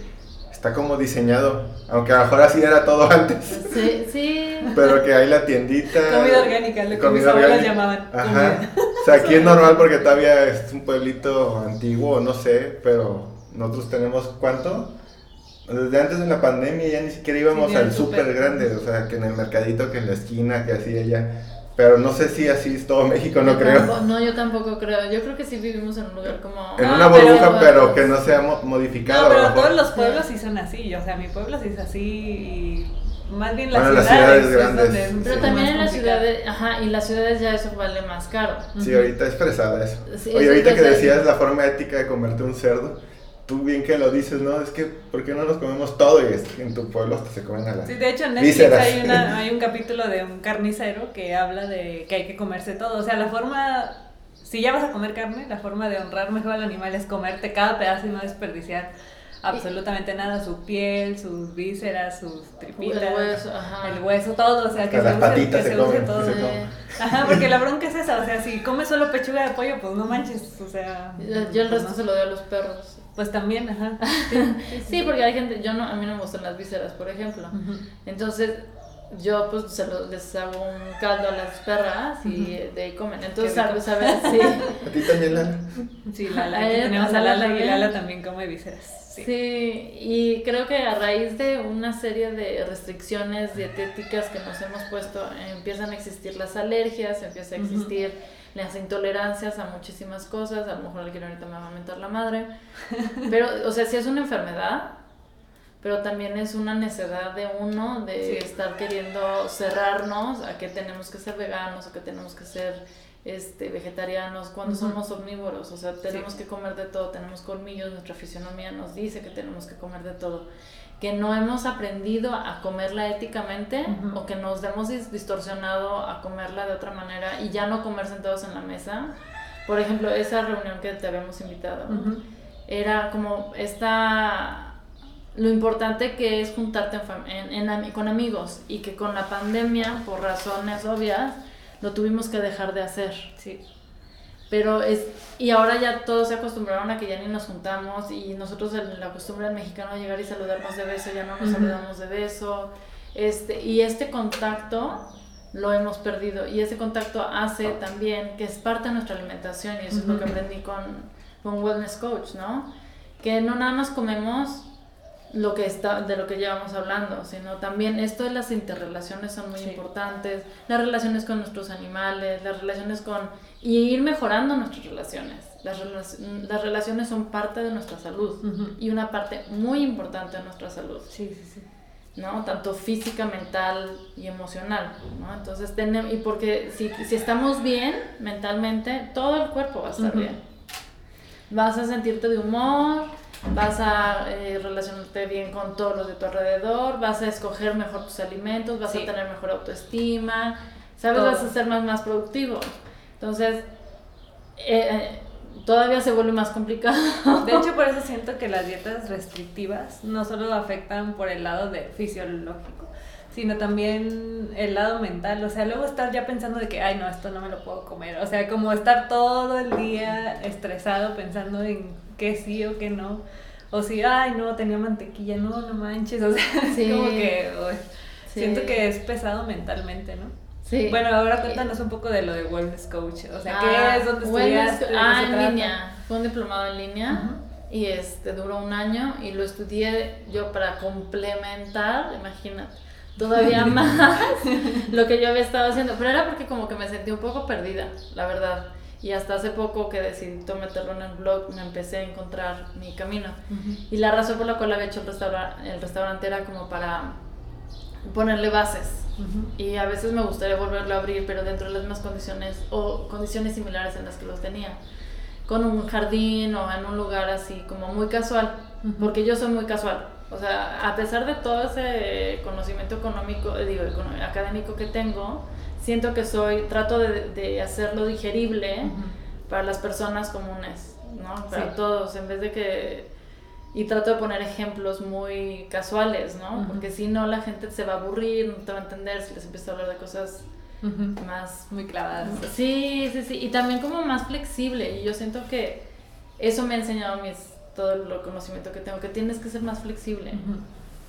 está como diseñado, aunque a lo mejor así era todo antes. Sí, sí. Pero que hay la tiendita. Comida orgánica, lo que mis abuelos llamaban. Ajá. O sea, aquí es normal porque todavía es un pueblito antiguo, no sé, pero nosotros tenemos cuánto? Desde antes de la pandemia ya ni siquiera íbamos al súper grande, o sea, que en el mercadito, que en la esquina, que así ella. Pero no sé si así es todo México, no creo. no, yo tampoco creo. Yo creo que sí vivimos en un lugar como... En una burbuja, pero, que no sea modificado. No, pero todos los pueblos sí son así. O sea, mi pueblo sí es así y más bien las, ciudades, las ciudades grandes. pero también en las ciudades, ajá, y las ciudades ya eso vale más caro. Sí, ahorita es fresada eso. Oye, ahorita que decías la forma ética de comerte un cerdo, tú bien que lo dices, ¿no? Es que, ¿por qué no nos comemos todo? Y es que en tu pueblo hasta se comen a la Sí, de hecho en Netflix hay, una, hay un capítulo de un carnicero que habla de que hay que comerse todo. O sea, la forma, si ya vas a comer carne, la forma de honrar mejor al animal es comerte cada pedazo y no desperdiciar absolutamente nada, su piel, sus vísceras, sus tripitas, el hueso, ajá. el hueso todo, o sea, que, se use, que se, use todo. Ajá, porque la bronca es esa, o sea, si comes solo pechuga de pollo, pues no manches, o sea... Yo el pues resto se lo doy a los perros. Pues también, ajá. Sí, porque hay gente, yo no, a mí no me gustan las vísceras, por ejemplo. Entonces, yo pues se lo, les hago un caldo a las perras y de ahí comen. Entonces, sabes, sabes, sí. ¿A ti también, Lala? Sí, Lala, aquí tenemos a Lala y Lala también come vísceras. Sí. sí. y creo que a raíz de una serie de restricciones dietéticas que nos hemos puesto, empiezan a existir las alergias, empieza a existir las intolerancias a muchísimas cosas, a lo mejor alguien ahorita me va a mentar la madre, pero, o sea, sí es una enfermedad, pero también es una necedad de uno de estar queriendo cerrarnos a que tenemos que ser veganos, a que tenemos que ser este, vegetarianos, cuando somos omnívoros, o sea, tenemos que comer de todo, tenemos colmillos, nuestra fisionomía nos dice que tenemos que comer de todo que no hemos aprendido a comerla éticamente o que nos hemos distorsionado a comerla de otra manera y ya no comer sentados en la mesa. Por ejemplo, esa reunión que te habíamos invitado. era como esta lo importante que es juntarte en, con amigos y que con la pandemia, por razones obvias, lo tuvimos que dejar de hacer. Sí. Pero es, y ahora ya todos se acostumbraron a que ya ni nos juntamos y nosotros en la costumbre del mexicano llegar y saludarnos de beso, ya no nos saludamos de beso. Este, y este contacto lo hemos perdido y ese contacto hace también que es parte de nuestra alimentación y eso es lo que aprendí con, con Wellness Coach, ¿no? Que no nada más comemos lo que está de lo que llevamos hablando, sino también esto de las interrelaciones son muy importantes, las relaciones con nuestros animales, las relaciones con y ir mejorando nuestras relaciones. Las, las relaciones son parte de nuestra salud y una parte muy importante de nuestra salud. Sí, sí, sí. ¿no? Tanto física, mental y emocional, ¿no? Entonces, tenemos, y porque si, si, estamos bien mentalmente, todo el cuerpo va a estar bien. Vas a sentirte de humor, vas a eh, relacionarte bien con todos los de tu alrededor, vas a escoger mejor tus alimentos, vas a tener mejor autoestima, ¿sabes? Vas a ser más, más productivo. Entonces, eh, eh, todavía se vuelve más complicado. De hecho, por eso siento que las dietas restrictivas no solo afectan por el lado de fisiológico, sino también el lado mental. O sea, luego estar ya pensando de que, ay, no, esto no me lo puedo comer. O sea, como estar todo el día estresado pensando en qué sí o qué no. O si, ay, no, tenía mantequilla, no, no manches. O sea, como que siento que es pesado mentalmente, ¿no? Sí. Bueno, ahora cuéntanos un poco de lo de Wellness Coach. O sea, ¿qué ah, es? ¿Dónde estudiaste? Ah, en línea. Fue un diplomado en línea. Y este duró un año y lo estudié yo para complementar, imagínate, todavía más lo que yo había estado haciendo. Pero era porque como que me sentí un poco perdida, la verdad. Y hasta hace poco que decidí meterlo en el blog, me empecé a encontrar mi camino. Y la razón por la cual había hecho el, restaurante, el restaurante era como para ponerle bases. Y a veces me gustaría volverlo a abrir, pero dentro de las mismas condiciones o condiciones similares en las que los tenía. Con un jardín o en un lugar así como muy casual, porque yo soy muy casual. O sea, a pesar de todo ese conocimiento económico, digo, académico que tengo, siento que soy, trato de, de hacerlo digerible para las personas comunes, ¿no? Para todos, en vez de que y trato de poner ejemplos muy casuales, ¿no? Porque si no, la gente se va a aburrir, no te va a entender si les empiezo a hablar de cosas más... Muy clavadas. Sí, sí, sí. Y también como más flexible. Y yo siento que eso me ha enseñado mis, todo el conocimiento que tengo, que tienes que ser más flexible.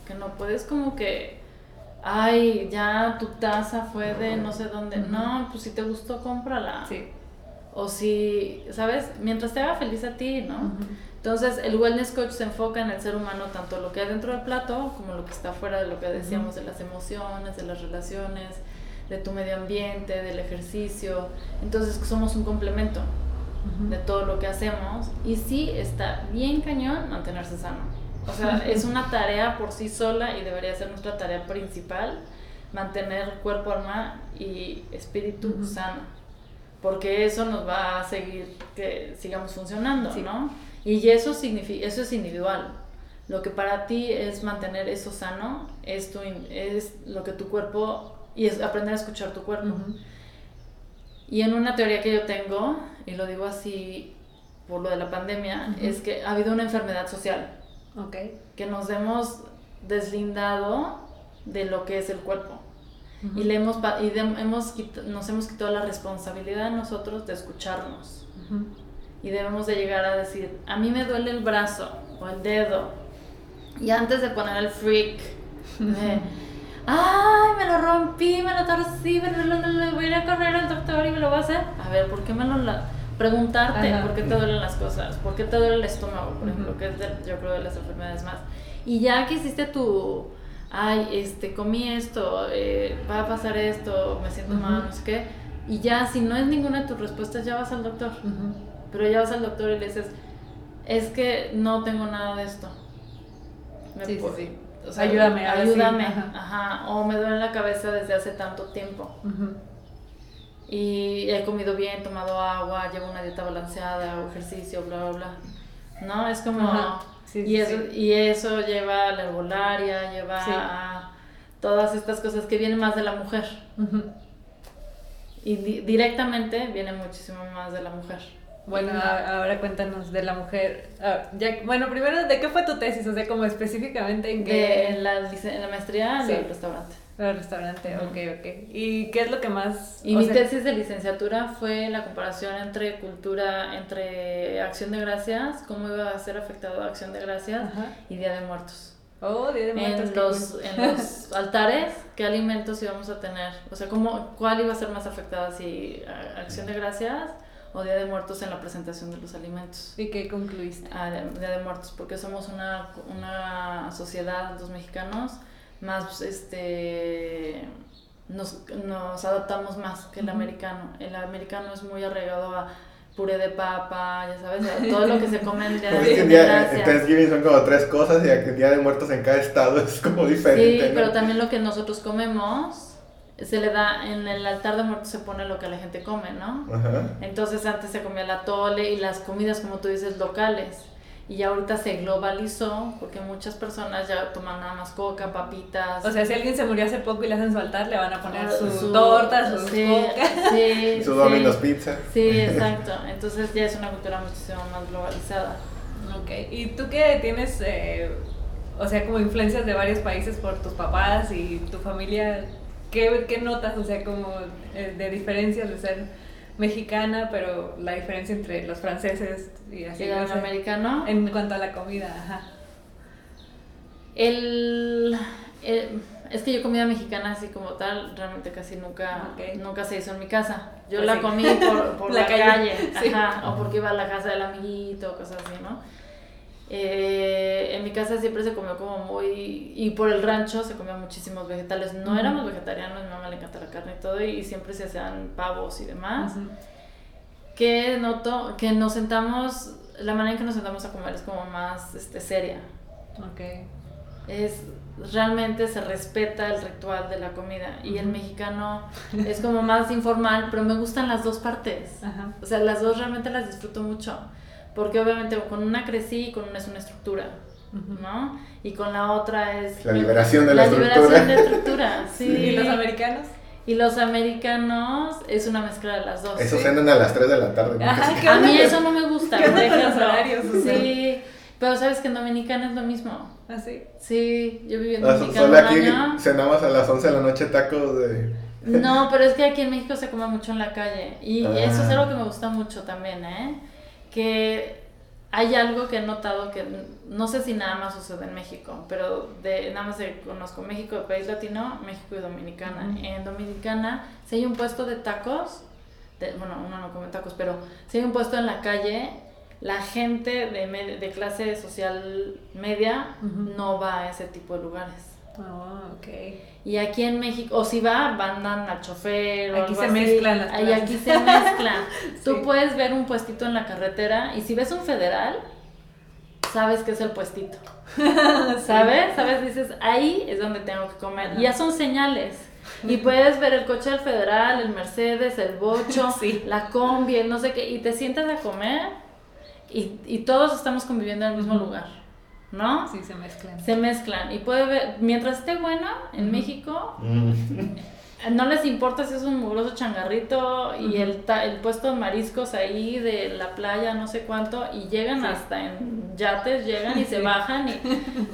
Que no puedes como que, ay, ya tu taza fue de no sé dónde. No, pues si te gustó, cómprala. Sí. O si, ¿sabes? Mientras te haga feliz a ti, ¿no? Entonces, el wellness coach se enfoca en el ser humano, tanto lo que hay dentro del plato como lo que está fuera de lo que decíamos, de las emociones, de las relaciones, de tu medio ambiente, del ejercicio. Entonces, somos un complemento de todo lo que hacemos. Y sí, está bien cañón mantenerse sano. O sea, es una tarea por sí sola y debería ser nuestra tarea principal, mantener cuerpo, alma y espíritu sano. Porque eso nos va a seguir que sigamos funcionando, ¿no? Y eso, significa, eso es individual. Lo que para ti es mantener eso sano es, tu, es lo que tu cuerpo, y es aprender a escuchar tu cuerpo. Y en una teoría que yo tengo, y lo digo así por lo de la pandemia, es que ha habido una enfermedad social. Okay. Que nos hemos deslindado de lo que es el cuerpo. Y, le hemos, y hemos, nos hemos quitado la responsabilidad a nosotros de escucharnos y debemos de llegar a decir, a mí me duele el brazo o el dedo. Y antes de poner el freak, ay, me lo rompí, me lo torcí, me lo, voy a ir a correr al doctor y me lo va a hacer. A ver, ¿por qué me lo... Preguntarte por qué te duelen las cosas, por qué te duele el estómago, por ejemplo, que es yo creo de las enfermedades más. Y ya que hiciste tu, ay, este, comí esto, eh, va a pasar esto, me siento mal, no sé qué, y ya si no es ninguna de tus respuestas, ya vas al doctor. Pero ya vas al doctor y le dices, es que no tengo nada de esto. sí, sí, sí. O sea, ayúdame. Ayúdame. Ajá. O me duele la cabeza desde hace tanto tiempo. Y he comido bien, tomado agua, llevo una dieta balanceada, ejercicio, bla, bla, bla. ¿No? Es como... y, eso, y eso lleva a la herbolaria, lleva a todas estas cosas que vienen más de la mujer. Y directamente viene muchísimo más de la mujer. Bueno, ahora cuéntanos de la mujer. Ah, ya, bueno, primero, ¿de qué fue tu tesis? O sea, como específicamente en qué... en, la, en la maestría, sí. el restaurante. El restaurante, ok, ok. ¿Y qué es lo que más...? Y mi tesis de licenciatura fue la comparación entre cultura, entre Acción de Gracias, cómo iba a ser afectado Acción de Gracias y Día de Muertos. Oh, Día de Muertos. En, los, en los altares, ¿qué alimentos íbamos a tener? O sea, ¿cómo, ¿cuál iba a ser más afectada? Si Acción de Gracias o Día de Muertos en la presentación de los alimentos. ¿Y qué concluiste? Ah, Día de Muertos, porque somos una, una sociedad, los mexicanos, más, este, nos, nos adaptamos más que el americano. El americano es muy arraigado a puré de papa, ya sabes, todo lo que se come en día de día, Thanksgiving son como tres cosas y el Día de Muertos en cada estado es como diferente. Sí, pero también lo que nosotros comemos se le da, en el altar de muertos se pone lo que la gente come, ¿no? Entonces antes se comía la tole y las comidas, como tú dices, locales. Y ya ahorita se globalizó porque muchas personas ya toman nada más coca, papitas. O sea, si alguien se murió hace poco y le hacen su altar, le van a poner su, su torta, su coca. Sí, su Domino's Pizza. Sí, exacto. Entonces ya es una cultura muchísimo más globalizada. Ok. ¿Y tú qué tienes, eh, o sea, como influencias de varios países por tus papás y tu familia? ¿Qué, qué notas, o sea, como eh, de diferencias de ser mexicana, pero la diferencia entre los franceses y así. los americanos? En cuanto a la comida, ajá. El, es que yo comida mexicana así como tal, realmente casi nunca, nunca se hizo en mi casa. Yo pues la comí por, por la, calle, ajá, o porque iba a la casa del amiguito, cosas así, ¿no? Eh, en mi casa siempre se comió como muy... Y por el rancho se comían muchísimos vegetales. No éramos vegetarianos, mi mamá le encanta la carne y todo, y siempre se hacían pavos y demás. Que noto que nos sentamos... La manera en que nos sentamos a comer es como más este, seria. Ok. Es realmente se respeta el ritual de la comida y el mexicano es como más informal, pero me gustan las dos partes. O sea, las dos realmente las disfruto mucho porque obviamente con una crecí y con una es una estructura, ¿no? Y con la otra es... La liberación de la, la liberación de estructura, sí. ¿Y los americanos? Y los americanos es una mezcla de las dos. Eso ¿sí? a las 3 de la tarde. a mí eso no me gusta. ¿Qué los horarios? Sí, pero sabes que en Dominicana es lo mismo. ¿Ah, sí? Sí, yo viví en ah, Dominicana Solo aquí cenamos a las 11 de la noche tacos de... No, pero es que aquí en México se come mucho en la calle. Y eso es ah. algo que me gusta mucho también, ¿eh? Que hay algo que he notado que no sé si nada más sucede en México, pero de, nada más conozco México, país latino, México y Dominicana. En Dominicana, si hay un puesto de tacos, bueno, uno no come tacos, pero si hay un puesto en la calle, la gente de, de clase social media no va a ese tipo de lugares. Oh, ok. Y aquí en México, o si va, mandan al chofer o Aquí se mezclan las Y aquí se mezclan. Tú puedes ver un puestito en la carretera y si ves un federal, sabes que es el puestito. ¿Sabes? ¿Sabes? Dices, ahí es donde tengo que comer. Y ya son señales. Y puedes ver el coche del federal, el Mercedes, el bocho, la combi, no sé qué, y te sientas a comer y, y todos estamos conviviendo en el mismo lugar. ¿No? Sí, se mezclan. Se mezclan. Y puede ver, mientras esté buena en México, mm. no les importa si es un mugroso changarrito y el, el puesto de mariscos ahí de la playa, no sé cuánto, y llegan hasta en yates, llegan y se bajan, y,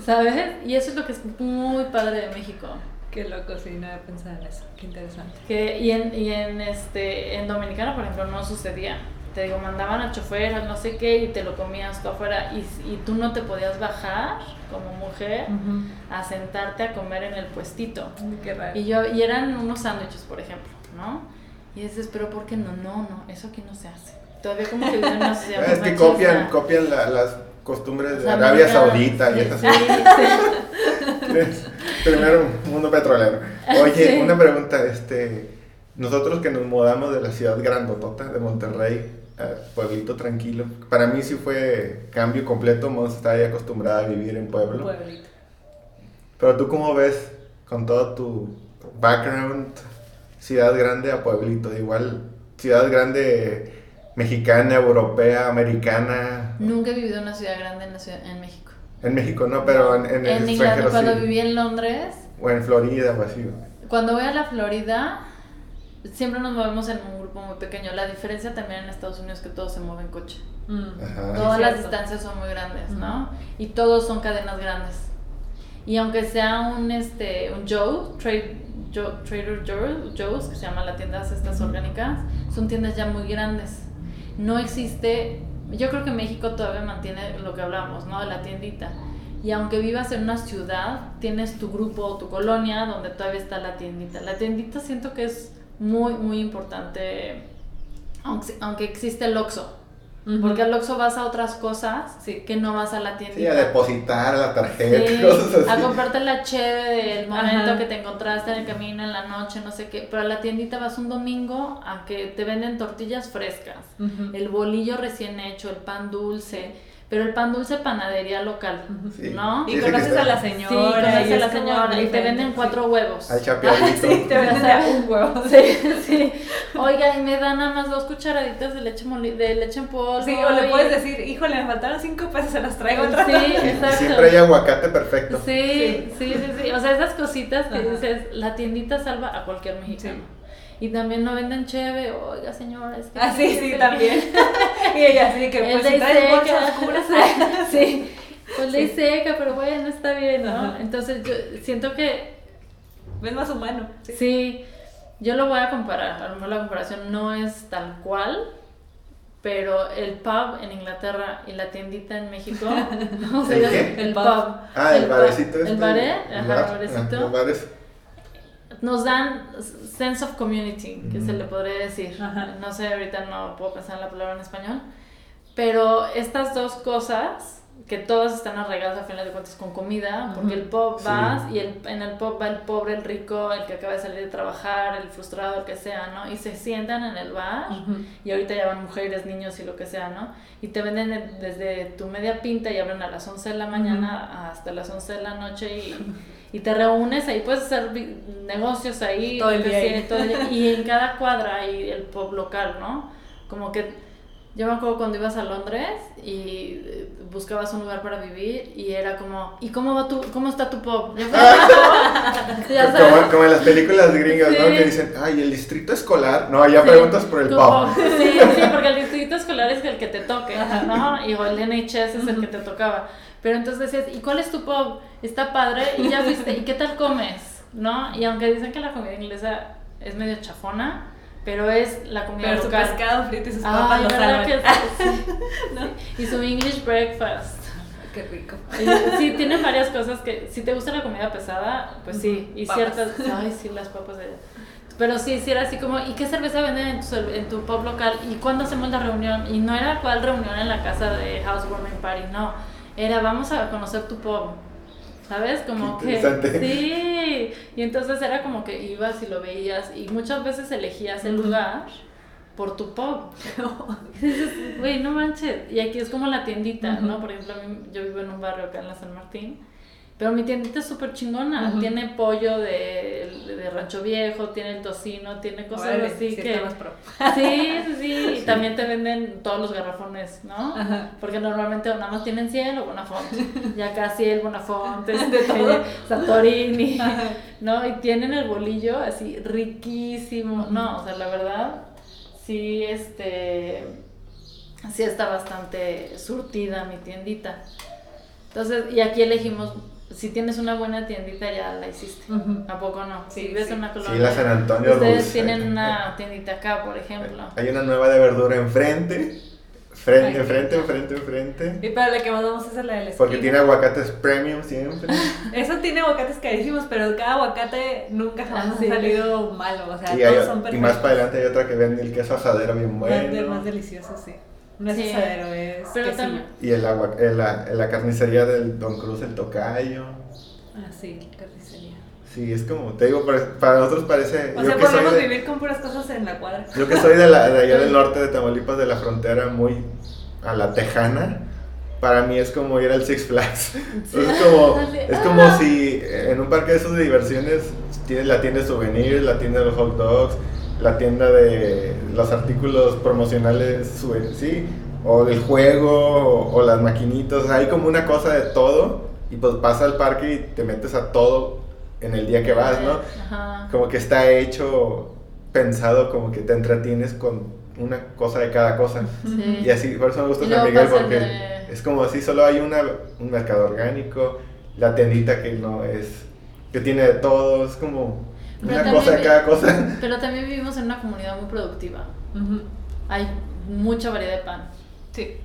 ¿sabes? Y eso es lo que es muy padre de México. Qué loco, sí, no había pensado en eso. Qué interesante. Que, y en, y en, este, en Dominicana, por ejemplo, no sucedía te digo, mandaban a choferas, no sé qué, y te lo comías tú afuera, y, y tú no te podías bajar como mujer a sentarte a comer en el puestito. Qué raro. Y, yo, y eran unos sándwiches, por ejemplo, ¿no? Y dices, pero ¿por qué no? No, no, eso aquí no se hace. Todavía como que viven una sociedad Es que copian, copian las costumbres de Arabia Saudita y esas cosas. Sí. Primero, mundo petrolero. Oye, una pregunta, este... Nosotros que nos mudamos de la ciudad grandotota de Monterrey pueblito tranquilo. Para mí sí fue cambio completo, Mons está ahí acostumbrada a vivir en pueblo. Pueblito. Pero tú cómo ves con todo tu background, ciudad grande a pueblito, igual ciudad grande mexicana, europea, americana. Nunca he vivido en una ciudad grande en, la ciudad, en México. En México no, pero en, en, el extranjero cuando viví en Londres. O en Florida o así. Cuando voy a la Florida, siempre nos movemos en un grupo muy pequeño. La diferencia también en Estados Unidos es que todos se mueven en coche. Mm. Todas las distancias son muy grandes, ¿no? Y todos son cadenas grandes. Y aunque sea un, este, un Joe, Trade, Trader Joe, Joe's, que se llama la tienda estas orgánicas, son tiendas ya muy grandes. No existe, yo creo que México todavía mantiene lo que hablamos, ¿no? De la tiendita. Y aunque vivas en una ciudad, tienes tu grupo o tu colonia donde todavía está la tiendita. La tiendita siento que es muy, muy importante, aunque, aunque existe el Oxxo. Porque al Oxxo vas a otras cosas que no vas a la tienda. Sí, a depositar la tarjeta, A comprarte la cheve del momento que te encontraste en el camino, en la noche, no sé qué. Pero a la tiendita vas un domingo a que te venden tortillas frescas, el bolillo recién hecho, el pan dulce pero el pan dulce panadería local, ¿no? Y conoces a la señora. Sí, conoces a la señora y te venden cuatro huevos. Al chapeadito. sí, te venden un huevo. Sí, sí. Oiga, y me dan nada más dos cucharaditas de leche de leche en polvo. Sí, o le puedes decir, híjole, me faltaron cinco pesos, se las traigo otra Sí, exacto. Siempre hay aguacate perfecto. Sí, sí, sí, sí. O sea, esas cositas que dices, la tiendita salva a cualquier mexicano. Y también no venden cheve, oiga señora, es que... Ah, sí, sí, también. y ella así que pues si traes oscuras. sí, pues ley seca, pero bueno, está bien, ¿no? Entonces yo siento que... Es más humano. Sí. yo lo voy a comparar, a lo mejor la comparación no es tal cual, pero el pub en Inglaterra y la tiendita en México. ¿El, qué? el pub. Ah, el, barecito. Este, el baré, ajá, el barecito. bares nos dan sense of community, que se le podría decir. No sé, ahorita no puedo pensar en la palabra en español. Pero estas dos cosas, que todas están arraigadas a final de cuentas con comida, porque el pop vas y el, en el pop va el pobre, el rico, el que acaba de salir de trabajar, el frustrado, el que sea, ¿no? Y se sientan en el bar y ahorita ya van mujeres, niños y lo que sea, ¿no? Y te venden desde tu media pinta y abren a las 11 de la mañana hasta las 11 de la noche y y te reúnes ahí, puedes hacer negocios ahí, todo el día, y en cada cuadra hay el pub local, ¿no? Como que yo me acuerdo cuando ibas a Londres y eh, buscabas un lugar para vivir y era como, ¿y cómo va tu, cómo está tu pub? como, como, en las películas gringas, ¿no? Que dicen, ay, el distrito escolar. No, ya preguntas por el pub. Sí, sí, porque el distrito escolar es el que te toque, ¿no? Y el NHS es el que te tocaba. Pero entonces decías, ¿y cuál es tu pub? Está padre, y ya viste, ¿y qué tal comes? ¿no? Y aunque dicen que la comida inglesa es medio chafona, pero es la comida pero local. su pescado frito y sus papas lo Que Y su English breakfast. Qué rico. sí, tiene varias cosas que, si te gusta la comida pesada, pues sí, y ciertas, ay, sí, las papas de pero sí, sí era así como, ¿y qué cerveza venden en tu, en tu pub local? ¿Y cuándo hacemos la reunión? Y no era cuál reunión en la casa de Housewarming Party, no era vamos a conocer tu pub. ¿Sabes? Como que... Sí. Y entonces era como que ibas y lo veías y muchas veces elegías el lugar por tu pub. güey, no manches. Y aquí es como la tiendita, ¿no? Por ejemplo, yo vivo en un barrio acá en la San Martín pero mi tiendita es súper chingona. Tiene pollo de, de, rancho viejo, tiene el tocino, tiene cosas así que. Sí, sí, sí. Y también te venden todos los garrafones, ¿no? Porque normalmente nada más tienen cielo o Bonafont. Ya casi el Bonafont, de todo. Santorini, ¿no? Y tienen el bolillo así riquísimo. No, o sea, la verdad, sí, este. Sí está bastante surtida mi tiendita. Entonces, y aquí elegimos si tienes una buena tiendita ya la hiciste. ¿A poco no? Si ves una colonia. Sí, la San Antonio Ustedes tienen una tiendita acá, por ejemplo. Hay una nueva de verdura enfrente. Frente, enfrente, enfrente, enfrente. Y para la que más vamos a hacer la del Porque tiene aguacates premium siempre. Eso tiene aguacates carísimos, pero cada aguacate nunca jamás ha salido malo. O sea, todos son perfectos. Y más para adelante hay otra que vende el queso asadero bien bueno. Más, más delicioso, sí. No es asadero, es pero también... Y el agua, la, la, carnicería del Don Cruz, el tocayo. Ah, sí, carnicería. Sí, es como, te digo, para nosotros parece... O sea, podemos vivir con puras cosas en la cuadra. Yo que soy de, la, de allá del norte de Tamaulipas, de la frontera, muy a la tejana, para mí es como ir al Six Flags. Es como, es como ah. si en un parque de esos de diversiones tienes la tienda de souvenirs, la tienda de los hot dogs, la tienda de los artículos promocionales, sí, o del juego, o, las maquinitas, hay como una cosa de todo, y pues pasa al parque y te metes a todo en el día que vas, ¿no? Como que está hecho pensado como que te entretienes con una cosa de cada cosa. Y así, por eso me gusta San Miguel, porque es como así, solo hay una, un mercado orgánico, la tiendita que no es, que tiene de todo, es como una cosa de cada cosa. Pero también vivimos en una comunidad muy productiva. Hay mucha variedad de pan. Sí.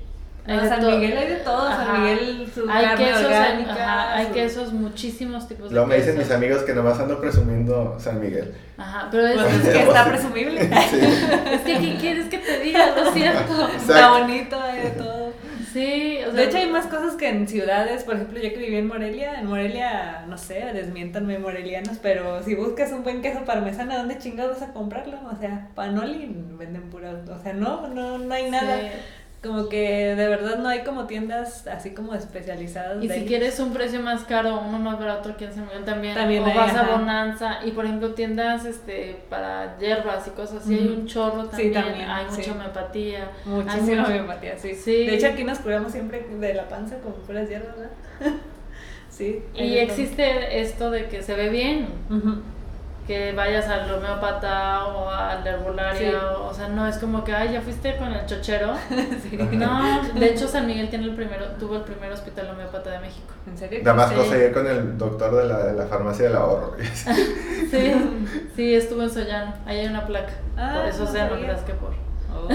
En San Miguel hay de todo, San Miguel su hay carne quesos, orgánica. hay su- quesos, muchísimos tipos de Luego me dicen quesos. mis amigos que nomás ando presumiendo San Miguel. Ajá, pero es, Pues es que está presumible. Sí. es que ¿qué quieres que te diga? Lo siento. Está bonito, hay de todo. Sí, o sea, De hecho, hay más cosas que en ciudades. Por ejemplo, yo que viví en Morelia, en Morelia, no sé, desmiéntanme morelianos, pero si buscas un buen queso parmesano, ¿dónde chingados vas a comprarlo? O sea, Panoli venden pura. O sea, no, no, no hay nada. Sí. Como que de verdad no hay como tiendas así como especializadas. Y de si ahí. quieres un precio más caro, uno más barato aquí en San Miguel también. También o hay, vas a ajá. Bonanza. Y por ejemplo, tiendas este para hierbas y cosas así. Hay un chorro Sí, también. también, hay sí. mucha homeopatía. Muchísima mucho- homeopatía, sí. Sí. De hecho, aquí nos curamos siempre de la panza con puras hierbas, ¿verdad? sí. Y existe esto de que se ve bien. Ujú. Que vayas al homeópata o al herbolario. Sí. O sea, no es como que, ay, ya fuiste con el chochero. Sí. No, de hecho, San Miguel tiene el primero, tuvo el primer hospital homeópata de México. ¿En serio? Nada más Sí. con el doctor de la, de la farmacia del ahorro. Sí, sí, estuvo en Sollano. Ahí hay una placa. Ah, por eso no sé, no creas que por. Oh.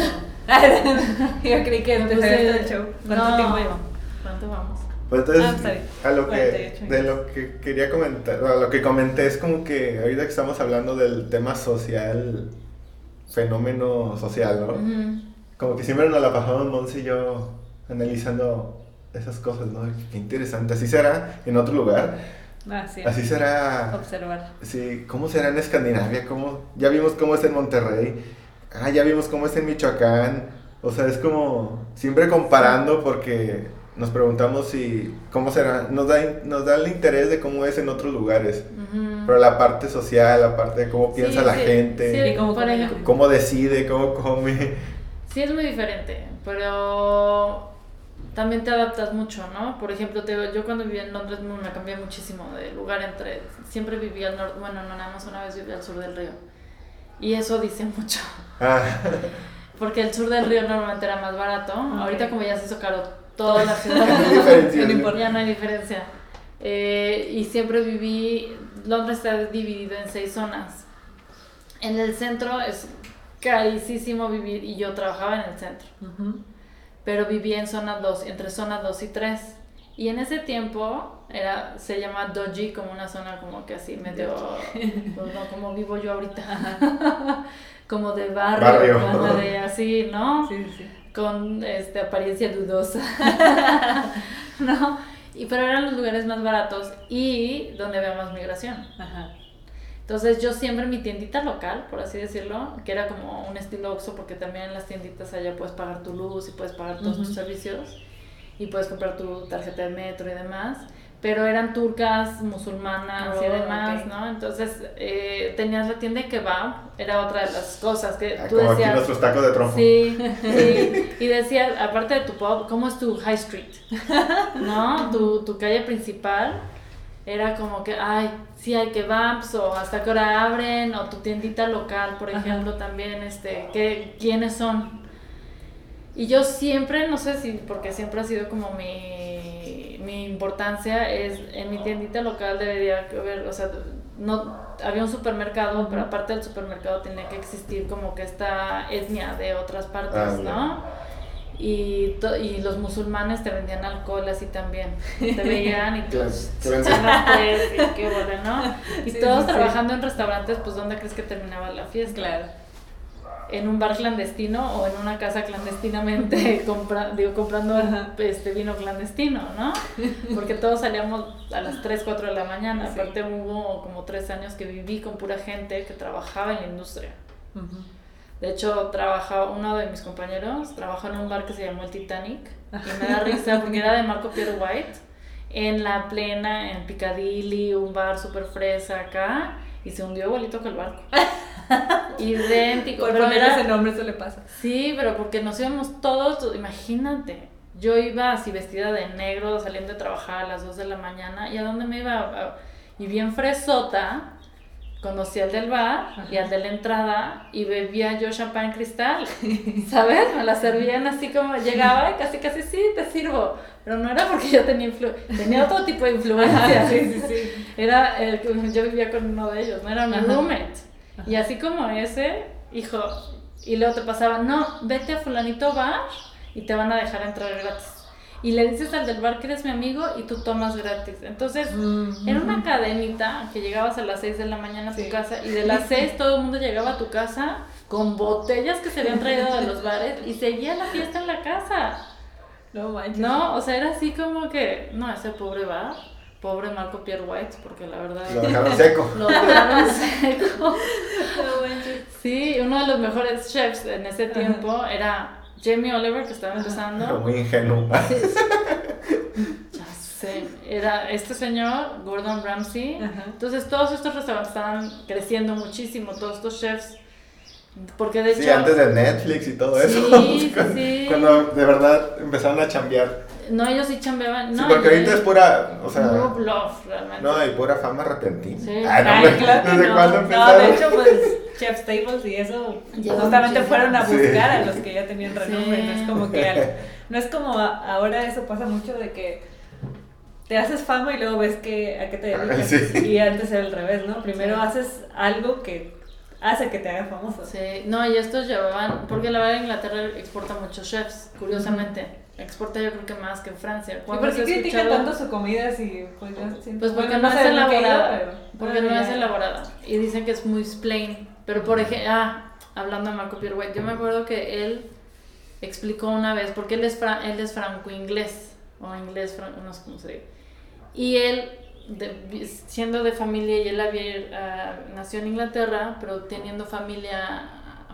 Yo creí que Me te puse- sabías todo el show. ¿Cuánto no, tiempo lleva? ¿Cuánto vamos? Pues entonces, Ah, a lo que, 48 de lo que quería comentar, a lo que comenté es como que ahorita que estamos hablando del tema social, fenómeno social, ¿no? Ujú. Como que siempre nos la pasamos Monse y yo analizando esas cosas, ¿no? Qué interesante. Así será en otro lugar. Ah, sí. Así será. Observar. Sí, ¿cómo será en Escandinavia? ¿Cómo? Ya vimos cómo es en Monterrey. Ah, ya vimos cómo es en Michoacán. O sea, es como siempre comparando porque nos preguntamos si cómo será. Nos da, nos da el interés de cómo es en otros lugares. Pero la parte social, la parte de cómo piensa Sí, la sí, gente, sí, cómo cómo decide, cómo come. Sí, es muy diferente, pero también te adaptas mucho, ¿no? Por ejemplo, te, yo cuando viví en Londres me cambié muchísimo de lugar entre... Siempre viví al norte, bueno, no nada más una vez viví al sur del río. Y eso dice mucho, Ah, porque el sur del río normalmente era más barato. Ahorita como ya se hizo caro toda la ¿Qué ciudad? No importa. ya no hay diferencia. Eh, y siempre viví, Londres está dividido en seis zonas. En el centro es carísimo vivir y yo trabajaba en el centro Ujú. pero vivía en zona 2, entre zona 2 y 3. Y en ese tiempo era, se llama Doji, como una zona como que así medio, pues no como vivo yo ahorita, como de barrio, Barrio. como de así, ¿no? Sí, sí, sí. Con este, apariencia dudosa, ¿no? Y, pero eran los lugares más baratos y donde había más migración. Ajá. Entonces yo siempre mi tiendita local, por así decirlo, que era como un estilo Oxxo, porque también en las tienditas allá puedes pagar tu luz y puedes pagar todos tus servicios y puedes comprar tu tarjeta de metro y demás, pero eran turcas, musulmanas y Oh, demás, ok. ¿no? Entonces eh, tenías la tienda de kebab, era otra de las cosas que ah, tú como aquí decías... nuestros tacos de trompo. Sí, sí. Y decías, aparte de tu pub, ¿cómo es tu high street? ¿No? Tu, tu calle principal era como que, ay, sí hay kebabs, o hasta qué hora abren, o tu tiendita local, por Ajá. ejemplo, también, este, ¿qué, ¿quiénes son? Y yo siempre, no sé si, porque siempre ha sido como mi, mi importancia, es en mi tiendita local debería haber, o sea, no, había un supermercado, pero aparte del supermercado tenía que existir como que esta etnia de otras partes, Ah. ¿no? Y, to- y los musulmanes te vendían alcohol así también. Te veían y venden. chanates y qué bola, ¿no? Y Sí, todos sí. trabajando en restaurantes, pues ¿dónde crees que terminaba la fiesta? Claro. En un bar clandestino o en una casa clandestinamente compra, digo, comprando este vino clandestino, ¿no? Porque todos salíamos a las 3, 4 de la mañana. Sí. Aparte hubo como tres años que viví con pura gente que trabajaba en la industria. Ujú. De hecho, trabajaba, uno de mis compañeros trabajó en un bar que se llamó el Titanic y me da risa porque era de Marco Pierre White en la plena, en Piccadilly, un bar súper fresa acá y se hundió igualito que el barco. Idéntico. Por poner era- ese nombre eso le pasa. Sí, pero porque nos íbamos todos, imagínate. Yo iba así vestida de negro, saliendo de trabajar a las 2 de la mañana. ¿Y a dónde me iba? Y bien fresota, conocí al del bar y al de la entrada y bebía yo champán cristal, ¿sabes? Me la servían así como llegaba y casi casi sí, te sirvo, pero no era porque yo tenía tenía otro tipo de influencia, sí, sí, sí. Era el que yo vivía con uno de ellos, no era mi roommate. Y así como ese, hijo, y luego te pasaba, no, vete a fulanito bar y te van a dejar entrar gratis y le dices al del bar que eres mi amigo y tú tomas gratis. Entonces, era una cadenita que llegabas a las 6 de la mañana a tu casa y de las 6 todo el mundo llegaba a tu casa con botellas que se habían traído de los bares y seguía la fiesta en la casa. No manches. No, o sea, era así como que, no, ese pobre bar, pobre Marco Pierre White, porque la verdad... Lo dejaron seco. Lo dejaron seco. sí, uno de los mejores chefs en ese tiempo era Jamie Oliver, que estaba empezando. Muy ingenuo. ya sé. Era este señor, Gordon Ramsay. Entonces, todos estos restaurantes estaban creciendo muchísimo, todos estos chefs. Porque de hecho. Sí, antes de Netflix y todo eso. Sí, sí. Cuando de verdad empezaron a chambear. No, ellos sí chambeaban. No, sí, porque ahorita es pura. O sea, no, bluff, realmente. No, y pura fama repentina. Sí. Ay, no, claro ¿Desde cuándo empezaron? No, de hecho, pues Chef's Tables y eso justamente fueron a buscar a los que ya tenían renombre. No es como que. no es como ahora eso pasa mucho de que te haces fama y luego ves que, a qué te dedicas. Y antes era al revés, ¿no? Primero haces algo que hace que te haga famoso. Sí, no, y estos llevaban, porque la verdad Inglaterra exporta muchos chefs, curiosamente. Exporta yo creo que más que Francia. ¿Y por qué critican tanto su comida si pues Pues porque no, es elaborada. porque no es elaborada. Y dicen que es muy plain. Pero por ejemplo, ah, hablando de Marco Pierre yo me acuerdo que él explicó una vez, porque él es, él es franco-inglés, o inglés, no sé cómo se dice. Y él, siendo de familia, y él había, uh, nació en Inglaterra, pero teniendo familia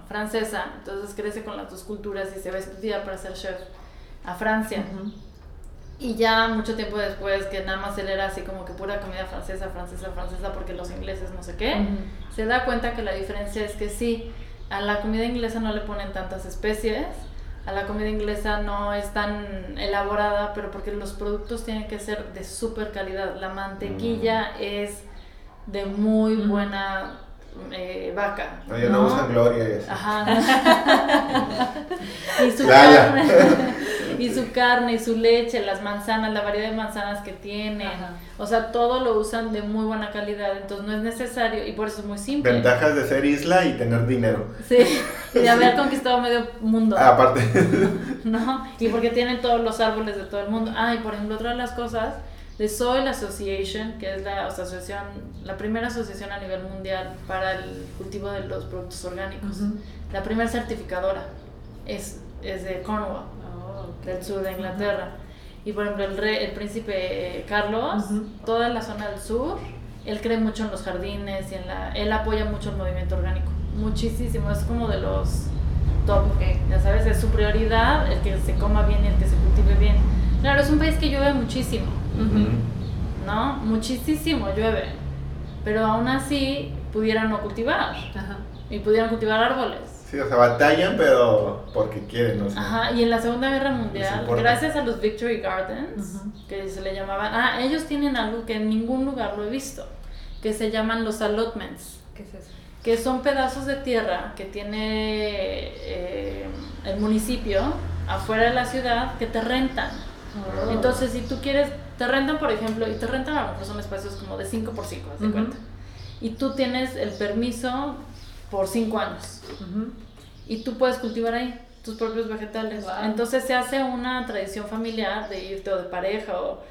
francesa, entonces crece con las dos culturas y se va a estudiar para ser chef a Francia. Y ya mucho tiempo después, que nada más él era así como que pura comida francesa, francesa, francesa, porque los ingleses no sé qué, se da cuenta que la diferencia es que sí, a la comida inglesa no le ponen tantas especies, a la comida inglesa no es tan elaborada, pero porque los productos tienen que ser de súper calidad. La mantequilla mm. es de muy buena eh, vaca. No, gloria y eso. Ajá. y su carne, y su carne, y su leche, las manzanas, la variedad de manzanas que tienen. O sea, todo lo usan de muy buena calidad, entonces no es necesario y por eso es muy simple. Ventajas de ser isla y tener dinero. Sí, y de haber conquistado medio mundo. Ah, aparte. ¿No? Y porque tienen todos los árboles de todo el mundo. Ah, y por ejemplo, otra de las cosas The Soil Association, que es la asociación, la primera asociación a nivel mundial para el cultivo de los productos orgánicos. La primera certificadora es, es de Cornwall, oh, del sur de Inglaterra. Y por ejemplo, el, rey, el príncipe Carlos, toda la zona del sur, él cree mucho en los jardines y en la, él apoya mucho el movimiento orgánico. Muchísimo, es como de los top, ya sabes, es su prioridad el que se coma bien y el que se cultive bien. Claro, es un país que llueve muchísimo ¿No? Muchísimo llueve. Pero aún así pudieran no cultivar. Y pudieran cultivar árboles. Sí, o sea, batallan, pero porque quieren, ¿no? Ajá, y en la Segunda Guerra Mundial, gracias a los Victory Gardens, que se le llamaban, ah, ellos tienen algo que en ningún lugar lo he visto, que se llaman los allotments. ¿Qué es eso? Que son pedazos de tierra que tiene eh, el municipio afuera de la ciudad que te rentan. Entonces, si tú quieres te rentan, por ejemplo, y te rentan a lo mejor son espacios como de 5 por 5, de cuenta. Y tú tienes el permiso por 5 años. Y tú puedes cultivar ahí tus propios vegetales. Entonces se hace una tradición familiar de irte o de pareja o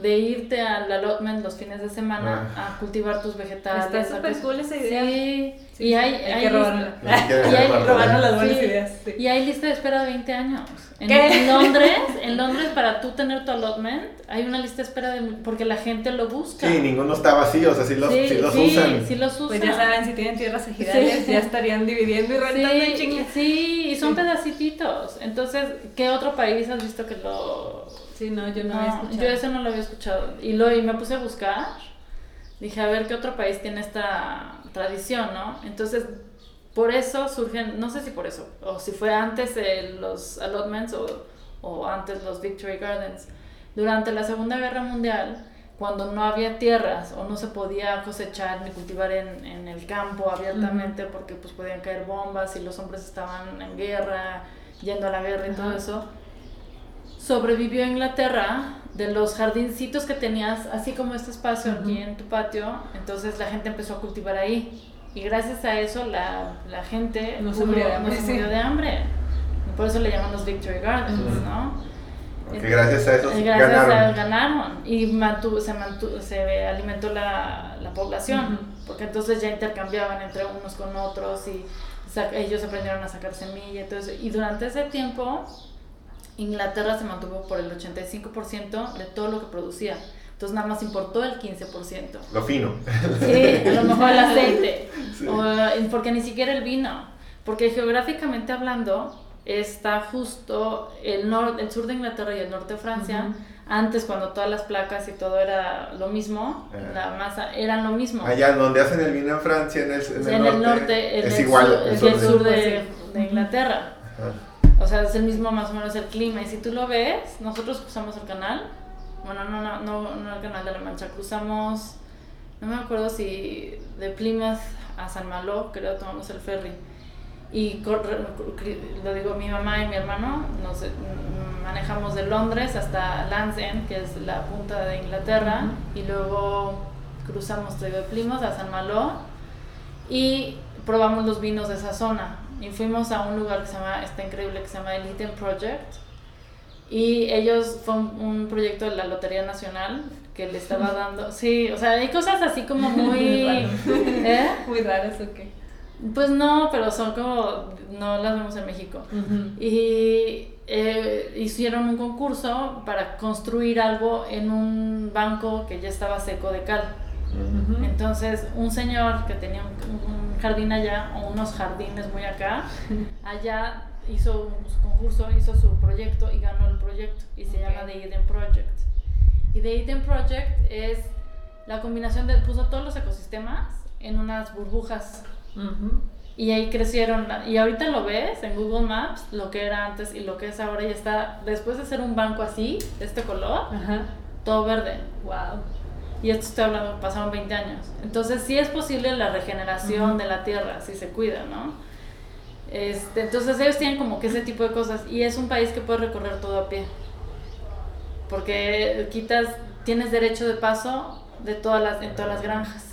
de irte al allotment los fines de semana ah. a cultivar tus vegetales. Está súper cool esa idea. Sí, y hay, hay, hay, que robarla. y hay, las buenas ideas. Y hay lista de espera de 20 años. En, en, Londres, en Londres para tú tener tu allotment, hay una lista de espera de porque la gente lo busca. Sí, ninguno está vacío, o sea, si los, sí, los usan. Sí, los usan. Pues ya saben, si tienen tierras ejidales, ya estarían dividiendo y rentando en. Sí, y son pedacititos. Entonces, ¿qué otro país has visto que lo Sí, no, yo no, había escuchado. Yo ese no lo había escuchado. Y, lo, y me puse a buscar. Dije, a ver qué otro país tiene esta tradición, ¿no? Entonces, por eso surgen, no sé si por eso, o si fue antes de los allotments o, o antes los Victory Gardens. Durante la Segunda Guerra Mundial, cuando no había tierras o no se podía cosechar ni cultivar en, en el campo abiertamente porque pues podían caer bombas y los hombres estaban en guerra, yendo a la guerra y todo eso, sobrevivió Inglaterra de los jardincitos que tenías, así como este espacio aquí en tu patio, entonces la gente empezó a cultivar ahí. Y gracias a eso la, la gente no se murió de hambre. murió de hambre. Y por eso le llaman los Victory Gardens, ¿no? Que gracias a eso Eh, gracias ganaron. a ganaron y mantuvo, se, mantuvo, se alimentó la, la población, porque entonces ya intercambiaban entre unos con otros y ellos aprendieron a sacar semilla eso. Y durante ese tiempo, Inglaterra se mantuvo por el 85% de todo lo que producía. Entonces nada más importó el 15%. Lo fino. Sí, a lo mejor el aceite. Sí. O, eh, porque ni siquiera el vino. Porque geográficamente hablando, está justo el, nor el sur de Inglaterra y el norte de Francia. Ujú. Antes, cuando todas las placas y todo era lo mismo, Ah. la masa eran lo mismo. Allá donde hacen el vino en Francia, en el, en el en norte, el norte, es el igual. sur, el es sur el de- sur de, de Inglaterra. Ajá. O sea, es el mismo más o menos el clima. Y si tú lo ves, nosotros cruzamos el canal. Bueno, no, no, no, el canal de la Mancha. Cruzamos, no me acuerdo si de Plymouth a San Malo, creo, tomamos el ferry. Y lo digo, mi mamá y mi hermano, nos eh, manejamos de Londres hasta Land's que es la punta de Inglaterra, y luego cruzamos de Plymouth a San Malo y probamos los vinos de esa zona. Y fuimos a un lugar que se llama, está increíble, que se llama el Eden Project. Y ellos, fue un, un proyecto de la Lotería Nacional que le estaba dando, sí, o sea, hay cosas así como muy... ¿eh? Muy raras o qué. Pues no, pero son como, no las vemos en México. Y eh, hicieron un concurso para construir algo en un banco que ya estaba seco de cal. Entonces, un señor que tenía un, un jardín allá, o unos jardines muy acá, allá hizo un- concurso, hizo su proyecto y ganó el proyecto. Y se llama The Eden Project. Y The Eden Project es la combinación de, puso todos los ecosistemas en unas burbujas. Y ahí crecieron, y ahorita lo ves en Google Maps, lo que era antes y lo que es ahora, y está, después de ser un banco así, de este color, todo verde. Wow. Y esto estoy hablando, pasaron 20 años. Entonces sí es posible la regeneración de la tierra, si se cuida, ¿no? Este, entonces ellos tienen como que ese tipo de cosas, y es un país que puede recorrer todo a pie. Porque quitas, tienes derecho de paso de todas las, en todas las granjas.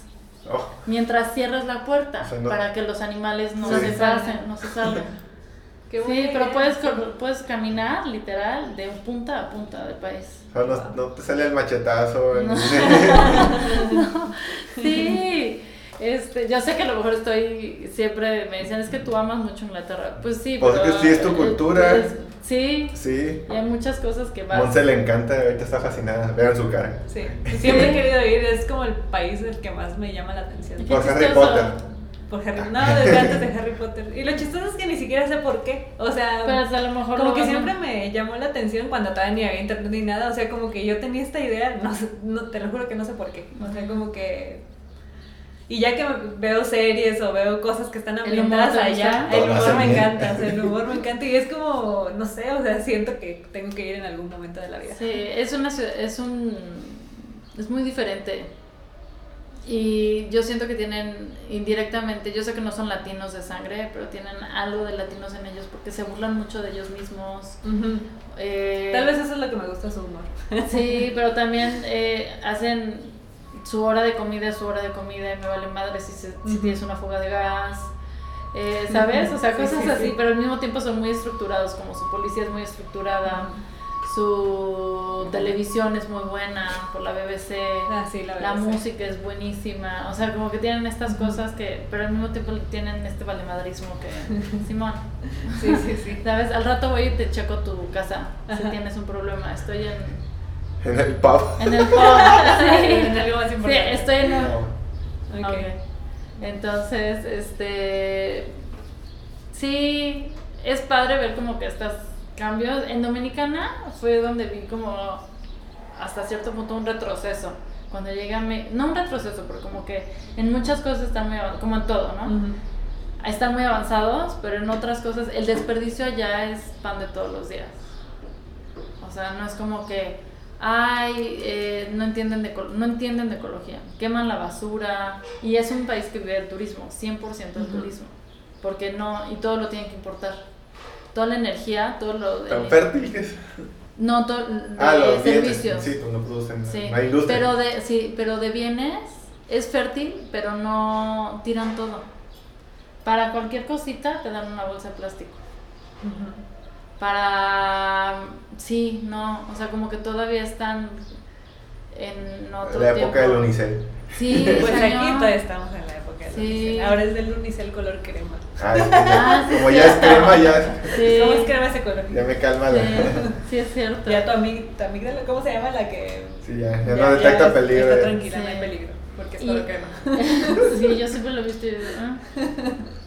Oh, Mientras cierras la puerta O sea, no- para que los animales no Sí. se pasen, no se salgan. Qué Sí, buena pero idea. puedes, puedes caminar literal de punta a punta del país. o sea, no, no te sale el machetazo. en- No. Sí, este, yo sé que a lo mejor estoy, siempre me dicen, es que tú amas mucho Inglaterra. Pues sí, Pues es pero... que sí es tu cultura. es- sí, sí. y hay muchas cosas que vas... Monse le encanta, ahorita está fascinada. Vean su cara. Sí, siempre he querido ir, es como el país del que más me llama la atención. Por Harry. Potter. Por Harry, no, desde antes de Harry Potter. Y lo chistoso es que ni siquiera sé por qué. O sea, Pero a lo mejor como lo que siempre me llamó la atención cuando todavía ni había internet ni nada. O sea, como que yo tenía esta idea, no, sé- no te lo juro que no sé por qué. O sea, como que. Y ya que veo series o veo cosas que están ¿El humor ambientadas allá, el humor me encanta. O sea, el humor me encanta y es como, no sé, o sea, siento que tengo que ir en algún momento de la vida. Sí, es una ciudad, es un... es muy diferente. Y yo siento que tienen indirectamente, yo sé que no son latinos de sangre, pero tienen algo de latinos en ellos porque se burlan mucho de ellos mismos. Eh, Tal vez eso es lo que me gusta su humor. Sí, pero también eh, hacen su hora de comida su hora de comida y me vale madre si, se- si tienes una fuga de gas. eh, ¿Sabes? O sea, cosas sí, así, sí. pero al mismo tiempo son muy estructurados, como su policía es muy estructurada, su televisión es muy buena por la BBC, Ah, sí, la música es buenísima, o sea, como que tienen estas cosas que, pero al mismo tiempo tienen este valemadrismo que, Simón, Sí, sí, sí. ¿sabes? Al rato voy y te checo tu casa si tienes un problema, estoy en... En el pub. En el pub, En sí. algo más Sí, estoy en. No. Ok. Entonces, este... Sí, es padre ver como que estos cambios. En Dominicana fue donde vi como hasta cierto punto un retroceso. Cuando llegué a... Me... No un retroceso, pero como que en muchas cosas están muy avanzados, como en todo, ¿no? Están muy avanzados, pero en otras cosas el desperdicio allá es pan de todos los días. O sea, no es como que ay, eh, no, entienden de, no entienden de ecología, queman la basura y es un país que vive del turismo, 100% del turismo, porque no, y todo lo tienen que importar. Toda la energía, todo lo de... ¿Tan fértiles? No, todo Ah, los bienes. servicios. Sí, pues no producen Sí, industria. pero de, sí, pero de bienes es fértil, pero no tiran todo. Para cualquier cosita te dan una bolsa de plástico. Para... Sí, no, o sea, como que todavía están en otro La época tiempo. del unicel. Sí, Pues aquí todavía estamos en la época del Sí. unicel. Ahora es del unicel color crema. Ah, es que ya- Ah, sí, como es ya es crema, ya, Sí, ¿Cómo es crema ese color? ya me calma la... sí, sí, es cierto. Ya tu, amig tu amígdala, ¿cómo se llama? La que Sí, ya, ya ya- no detecta ya peligro. Está tranquila, no Sí. hay peligro. Porque es Y- color crema. sí, yo siempre lo he visto y digo, ah.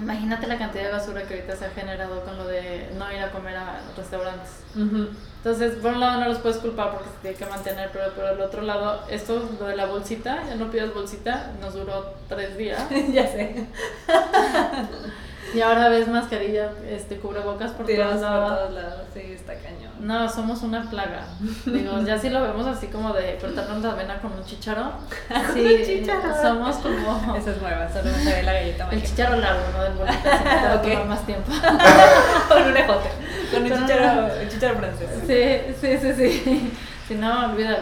Imagínate la cantidad de basura que ahorita se ha generado con lo de no ir a comer a restaurantes. Entonces, por un lado no los puedes culpar porque se tiene que mantener, pero por el otro lado, esto, lo de la bolsita, ya no pidas bolsita, nos duró tres días. ya sé. Y ahora ves mascarilla, este, cubrebocas por todos por lados. todos lados. Sí, está cañón. No, somos una plaga. Digo, ya si lo vemos así como de cortarnos la vena con un chicharo. Sí, somos como Esa es nueva, solo la galleta el mágica. chicharo largo, ¿no? Del bolito, así que te va a Ok. tomar más tiempo. Con un ejote. Con un Con un- chicharo, el chicharo francés. Sí, sí, sí, sí. Si no, olvídalo.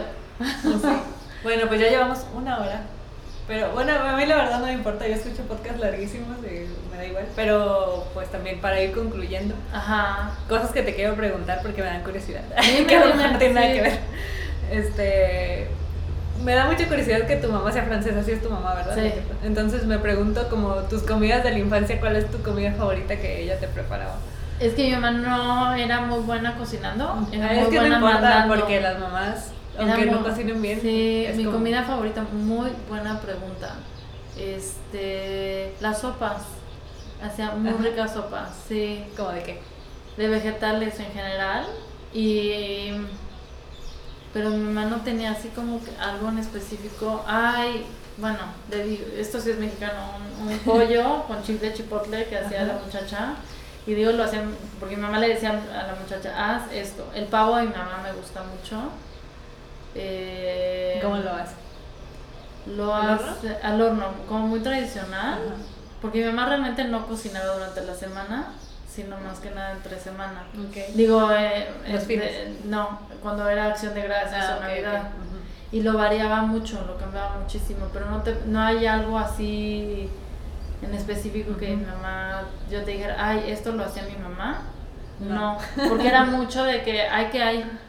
Sí. Bueno, pues ya llevamos una hora. Pero bueno, a mí la verdad no me importa, yo escucho podcasts larguísimos y me da igual. Pero pues también para ir concluyendo, Ajá. cosas que te quiero preguntar porque me dan curiosidad. Que no tiene nada que ver. Este. Me da mucha curiosidad que tu mamá sea francesa, así es tu mamá, ¿verdad? Sí. Entonces me pregunto como tus comidas de la infancia, ¿cuál es tu comida favorita que ella te preparaba? Es que mi mamá no era muy buena cocinando. Era Ah, es que no buena importa mandando. porque las mamás, aunque no cocinen bien, Sí, mi como- comida favorita, muy buena pregunta. Este, las sopas. Hacía muy Ajá. ricas sopas, sí. ¿Como de qué? De vegetales en general. Y. Pero mi mamá no tenía así como que algo en específico. Ay, bueno, esto sí es mexicano, un, un pollo con chile chipotle que hacía la muchacha. Y digo, lo hacían, porque mi mamá le decía a la muchacha, haz esto. El pavo de mi mamá me gusta mucho. Eh, ¿Cómo lo haces? Lo ¿Al horno? hace al horno, como muy tradicional. Ajá. Porque mi mamá realmente no cocinaba durante la semana, sino más que nada entre semana. Ok. Digo, eh, Los de- no, cuando era acción de gracias Ah, o Navidad. Y lo variaba mucho, lo cambiaba muchísimo, pero no, te, no hay algo así en específico que mi mamá, yo te dijera, ay, esto lo hacía mi mamá. No. No, porque era mucho de que hay que hay.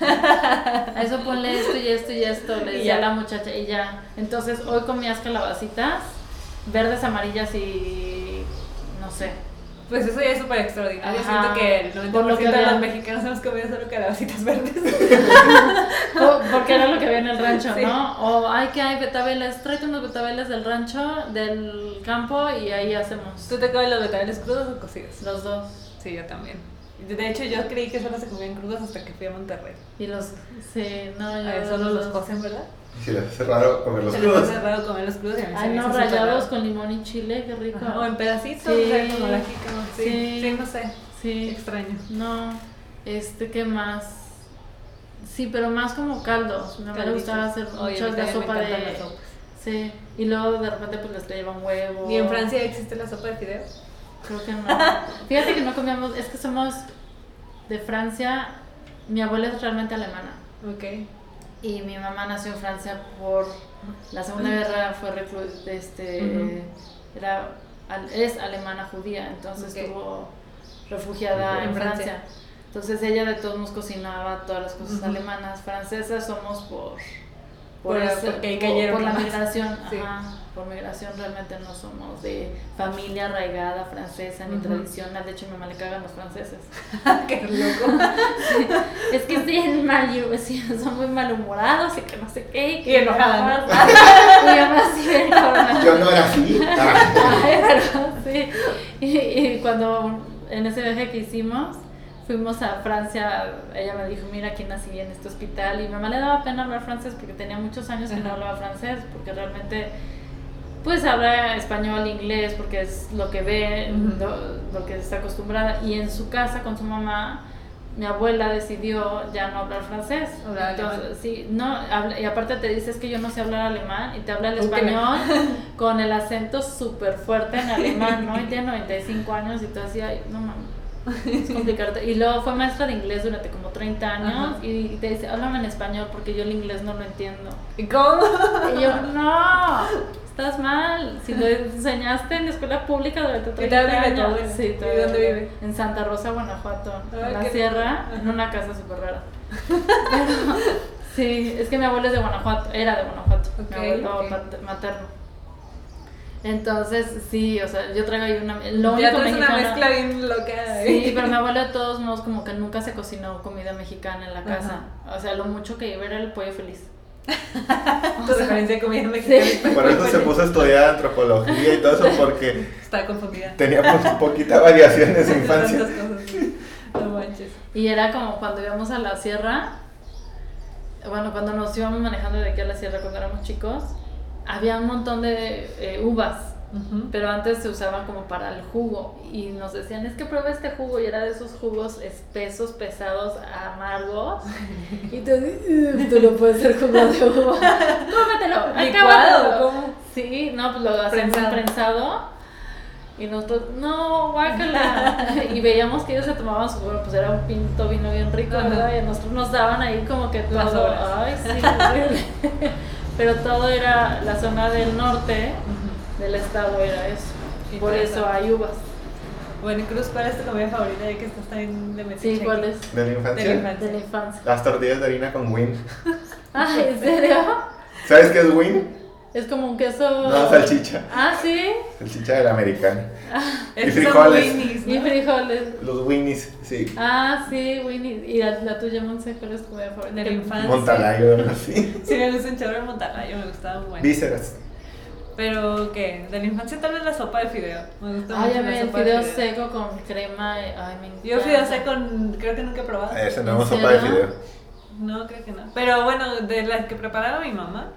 Eso ponle esto y esto y esto, le decía la muchacha y ya. Entonces hoy comías calabacitas, verdes, amarillas y no sé. Pues eso ya es súper extraordinario. Ajá. Siento que el 90% Por lo que de había- los mexicanos hemos comido solo calabacitas verdes. Po- Porque era lo que había en el rancho, Sí. ¿no? O hay que hay betabeles, tráete unos betabeles del rancho, del campo y ahí hacemos. ¿Tú te comes los betabels crudos o cocidos? Los dos. Sí, yo también. De hecho, yo creí que solo se comían crudos hasta que fui a Monterrey. Y los. Sí, no, yo. Ahí solo los cocen, ¿verdad? Sí, les hace raro comer los Se les crudos. hace raro comer los crudos y a mí se Ay, me no, rayados con limón y chile, qué rico. Ajá, O en pedacitos, Sí. o sea, como la jícama. Sí, Sí. sí, no sé. Sí. Extraño. No, este, ¿qué más? Sí, pero más como caldos. Le Calditos. gustaba hacer muchas me sopa de. encantan las sopas. Sí, y luego de repente pues les traían huevo. ¿Y en Francia existe la sopa de fideos? Creo que no. Fíjate que no comíamos, es que somos de Francia. Mi abuela es realmente alemana. Ok. Y mi mamá nació en Francia por la Segunda Guerra, fue reclu este, era, es alemana judía, entonces estuvo refugiada En en, Francia. Francia. Entonces ella de todos nos cocinaba todas las cosas alemanas, francesas somos por Por- ese- por- por la migración, Sí. ajá, por migración realmente no somos de familia arraigada francesa ni tradicional, de hecho a mi mamá le cagan los franceses. Qué loco. Es que en mal, yo decía, son muy malhumorados y que no sé qué. que Y enojada, mi ¿no? mamá- Y yo no era así. Ay, pero sí. Y, y cuando en ese viaje que hicimos, fuimos a Francia, ella me dijo, mira, aquí nací en este hospital. Y mi mamá le daba pena hablar francés porque tenía muchos años que no hablaba francés, porque realmente, pues habla español, inglés, porque es lo que ve, Ujú. lo, lo que está acostumbrada. Y en su casa con su mamá, mi abuela decidió ya no hablar francés. Entonces, sí, no, y aparte te dices que yo no sé hablar alemán y te habla el español con el acento súper fuerte en alemán, ¿no? Y tiene 95 años y tú así, no mames, es complicado. Y luego fue maestra de inglés durante como 30 años y te dice, háblame en español porque yo el inglés no lo entiendo. ¿Y cómo? Y yo, no estás mal. Si lo enseñaste en la escuela pública durante 30 años. Sí, ¿Y dónde vive? En Santa Rosa, Guanajuato. en la sierra, en una casa súper rara. Pero, sí, es que mi abuelo es de Guanajuato, era de Guanajuato, mi abuelo materno. Entonces, sí, o sea, yo traigo ahí una... Lo ya único una mezcla bien loca. Sí, pero mi abuelo de todos modos como que nunca se cocinó comida mexicana en la casa. O sea, lo mucho que iba era el pollo feliz. Entonces comida mexicana. Por eso se puso a estudiar antropología y todo eso porque estaba confundida. Tenía poquita variación en su infancia. No manches. Y era como cuando íbamos a la sierra, bueno, cuando nos íbamos manejando de aquí a la sierra cuando éramos chicos, había un montón de eh, uvas pero antes se usaban como para el jugo y nos decían, es que prueba este jugo y era de esos jugos espesos, pesados, amargos. y tú, tú no puedes ser jugo de uva. Cómetelo, licuado. Sí, no, pues lo hacemos prensado. Y nosotros, no, guácala. y veíamos que ellos se tomaban su jugo, pues era un pinto vino bien rico, ¿verdad? Y a nosotros nos daban ahí como que todo. Ay, sí, Pero todo era la zona del norte del estado era eso. Por eso hay uvas. Bueno, y Cruz, ¿cuál es tu comida favorita ya que estás tan de Sí, ¿cuál es? ¿De la infancia? De la infancia. Las tortillas de harina con win. Ah, ¿en serio? ¿Sabes qué es win? Es como un queso. No, salchicha. Ah, sí. Salchicha del americano. Ah, y frijoles. Y frijoles. Los winnies, sí. Ah, sí, winnies. ¿Y la, tuya, Monse, cuál es tu comida favorita? De la infancia. Montalayo, sí. Sí, me gusta un chorro de Montalayo, me gustaba muy bueno. Vísceras. Pero, ¿qué? De la infancia tal vez la sopa de fideo. Me gusta ay, mucho el fideo, seco con crema. Ay, me encanta. Yo fideo seco creo que nunca he probado. Ese no es sopa de fideo. No, creo que no. Pero bueno, de las que preparaba mi mamá,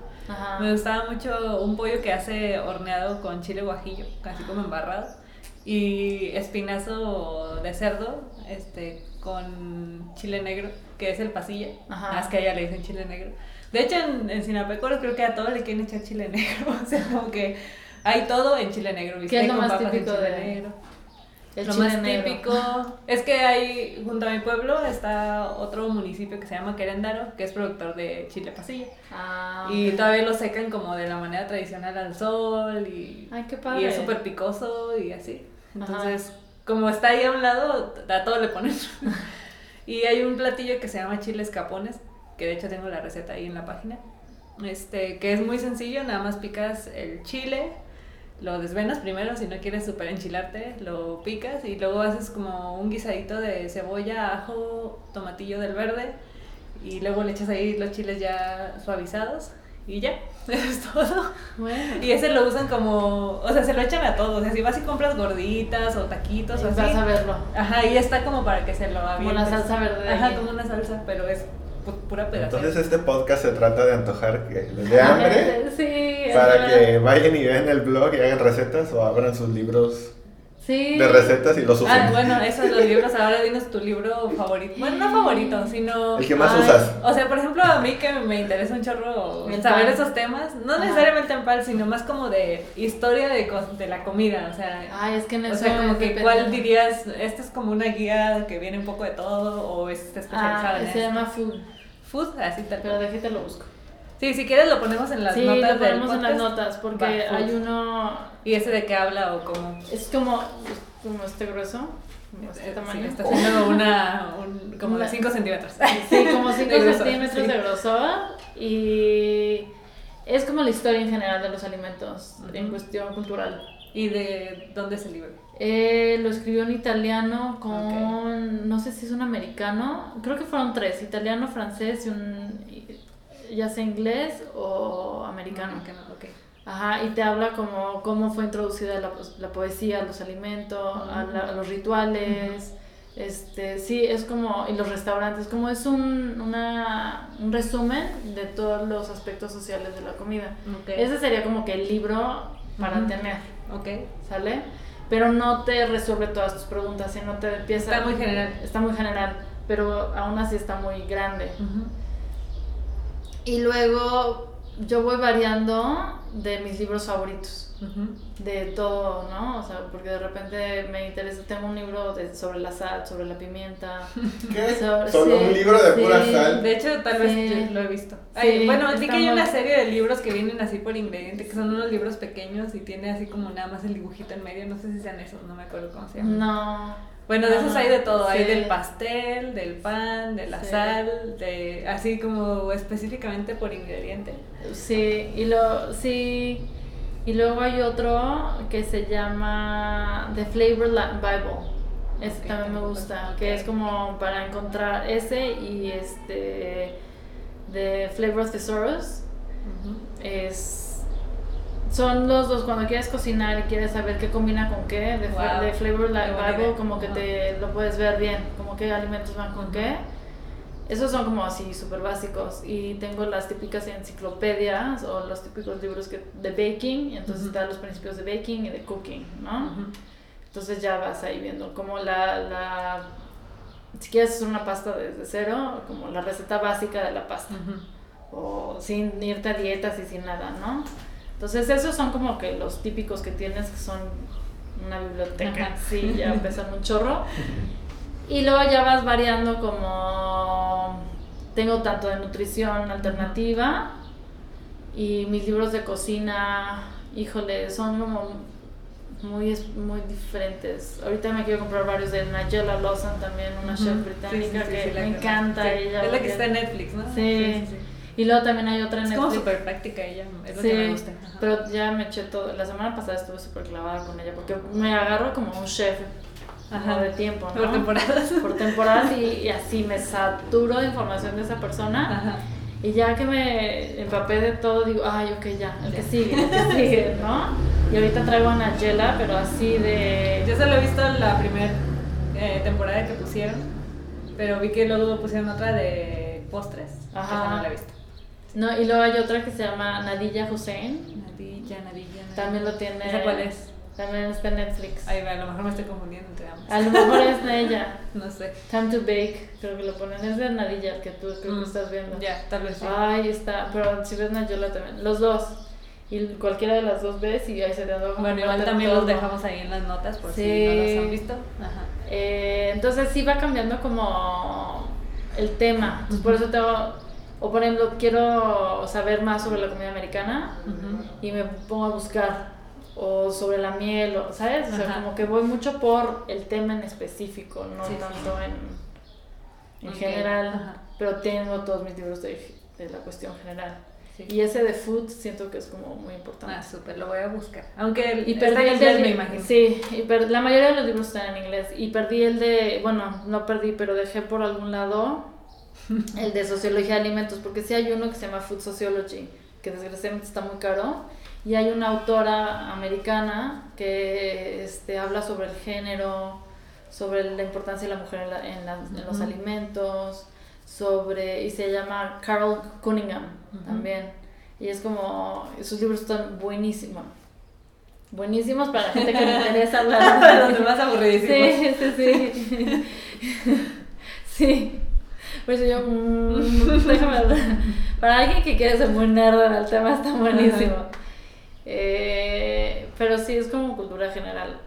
me gustaba mucho un pollo que hace horneado con chile guajillo, casi como embarrado. Y espinazo de cerdo, este, con chile negro, que es el pasilla. Ajá. Es que a ella le dicen chile negro. De hecho, en, en Sinapecuaro creo que a todos le quieren echar chile negro. O sea, como que hay todo en chile negro. ¿Qué es lo más típico de negro? lo más típico es que hay, junto a mi pueblo, está otro municipio que se llama Queréndaro, que es productor de chile pasilla. Ah, y todavía lo secan como de la manera tradicional al sol y, Ay, qué padre. y es súper picoso y así. Entonces, como está ahí a un lado, a todo le ponen. y hay un platillo que se llama chiles capones, que de hecho tengo la receta ahí en la página, este, que es muy sencillo, nada más picas el chile, lo desvenas primero, si no quieres super enchilarte, lo picas y luego haces como un guisadito de cebolla, ajo, tomatillo del verde y luego le echas ahí los chiles ya suavizados y ya, eso es todo. Y ese lo usan como, o sea, se lo echan a todos. O sea, si vas y compras gorditas o taquitos o así. Vas a verlo. Ajá, y está como para que se lo avientes. Como una salsa verde. Ajá, como una salsa, pero es pura pedazo. Entonces este podcast se trata de antojar que les dé hambre. sí, para que vayan y vean el blog y hagan recetas o abran sus libros de recetas y los usen. Ah, bueno, esos los libros. Ahora dinos tu libro favorito. Bueno, no favorito, sino. El que más usas. O sea, por ejemplo, a mí que me interesa un chorro saber esos temas, no necesariamente en pal, sino más como de historia de, de la comida. O sea, Ay, es que en o sea, como que cuál dirías, esta es como una guía que viene un poco de todo o es especializada ah, en Se llama Food. Food, así tal. Pero déjate lo busco. Sí, si quieres lo ponemos en las sí, notas. lo ponemos en las notas porque hay uno. ¿Y ese de qué habla o cómo? Es como, como este grueso. Como este tamaño. está haciendo una, un, como de 5 centímetros. Sí, como 5 centímetros de grosor. Y es como la historia en general de los alimentos en cuestión cultural. ¿Y de dónde es el libro? Eh, lo escribió en italiano con, no sé si es un americano, creo que fueron tres, italiano, francés y un, ya sea inglés o americano. okay. Ajá, y te habla como cómo fue introducida la, la poesía, los alimentos, a, los rituales. Este, sí, es como, y los restaurantes, como es un, una, un resumen de todos los aspectos sociales de la comida. Ese sería como que el libro para tener. Ok. ¿Sale? Pero no te resuelve todas tus preguntas, sino te empieza... Está muy general. Está muy general. pero aún así está muy grande. Y luego yo voy variando de mis libros favoritos. De todo, ¿no? O sea, porque de repente me interesa, tengo un libro de, sobre la sal, sobre la pimienta. ¿Qué? ¿Solo un libro de pura sal? De hecho, tal vez lo he visto. bueno, sí que hay una serie de libros que vienen así por ingrediente, que son unos libros pequeños y tiene así como nada más el dibujito en medio. No sé si sean esos, no me acuerdo cómo se llaman. No. Bueno, de esos hay de todo, hay del pastel, del pan, de la sal, de así como específicamente por ingrediente. Sí, y lo sí y luego hay otro que se llama The Flavor Bible. Ese también me gusta, que es como para encontrar ese y este The Flavor Thesaurus. Es son los dos cuando quieres cocinar y quieres saber qué combina con qué, de, Flavor Bible, como que te lo puedes ver bien, como qué alimentos van con qué. Esos son como así súper básicos. Y tengo las típicas enciclopedias o los típicos libros que, de baking, y entonces están los principios de baking y de cooking, ¿no? Entonces ya vas ahí viendo como la, la, si quieres hacer una pasta desde cero, como la receta básica de la pasta. O sin irte a dietas y sin nada, ¿no? Entonces esos son como que los típicos que tienes que son una biblioteca, sí, ya pesan un chorro. Y luego ya vas variando como tengo tanto de nutrición alternativa y mis libros de cocina, híjole, son como muy, muy diferentes. Ahorita me quiero comprar varios de Nigella Lawson también, una chef británica que me encanta. Ella es la que está en Netflix, ¿no? sí. Y luego también hay otra en Es como súper práctica ella, es lo que me gusta. Pero ya me eché todo. La semana pasada estuve súper clavada con ella porque me agarro como un chef Ajá. de tiempo, ¿no? Por temporadas. Por temporadas y, así me saturo de información de esa persona. Ajá. Y ya que me empapé de todo, digo, ay, ok, ya, el que sigue, el que sigue, ¿no? Y ahorita traigo a Nayela, pero así de... Yo solo he visto la primera eh, temporada que pusieron, pero vi que luego pusieron otra de postres. Ajá. no la he visto. No, y luego hay otra que se llama Nadilla Hussein. Nadilla, Nadilla. También lo tiene. ¿Esa cuál es? También está en Netflix. Ay, a lo mejor me estoy confundiendo entre ambos. A lo mejor es de ella. no sé. Time to Bake, creo que lo ponen. Es de Nadilla, que tú creo que mm. estás viendo. Ya, tal vez sí. Ay, está. Pero si ves Nayola también. Los dos. Y cualquiera de las dos ves y ahí se te da Bueno, igual también los dejamos ahí en las notas por si no los han visto. Ajá. Eh, entonces sí va cambiando como el tema. Entonces, por eso tengo o por ejemplo, quiero saber más sobre la comida americana y me pongo a buscar. O sobre la miel, o, ¿sabes? O sea, como que voy mucho por el tema en específico, no tanto en, en general. Pero tengo todos mis libros de, de la cuestión general. Y ese de food siento que es como muy importante. Ah, súper, lo voy a buscar. Aunque el, y perdí el de, me imagino. Sí, y la mayoría de los libros están en inglés. Y perdí el de, bueno, no perdí, pero dejé por algún lado el de sociología de alimentos, porque sí hay uno que se llama Food Sociology, que desgraciadamente está muy caro, y hay una autora americana que este, habla sobre el género, sobre la importancia de la mujer en, los alimentos, sobre, y se llama Carol Cunningham también, y es como, sus libros están buenísimos. Buenísimos para la gente que le interesa hablar. para los demás aburridísimos. Sí, sí, sí. sí. Pues yo, mmm, déjame Para alguien que quiere ser muy nerd en el tema está buenísimo. Eh, pero sí, es como cultura general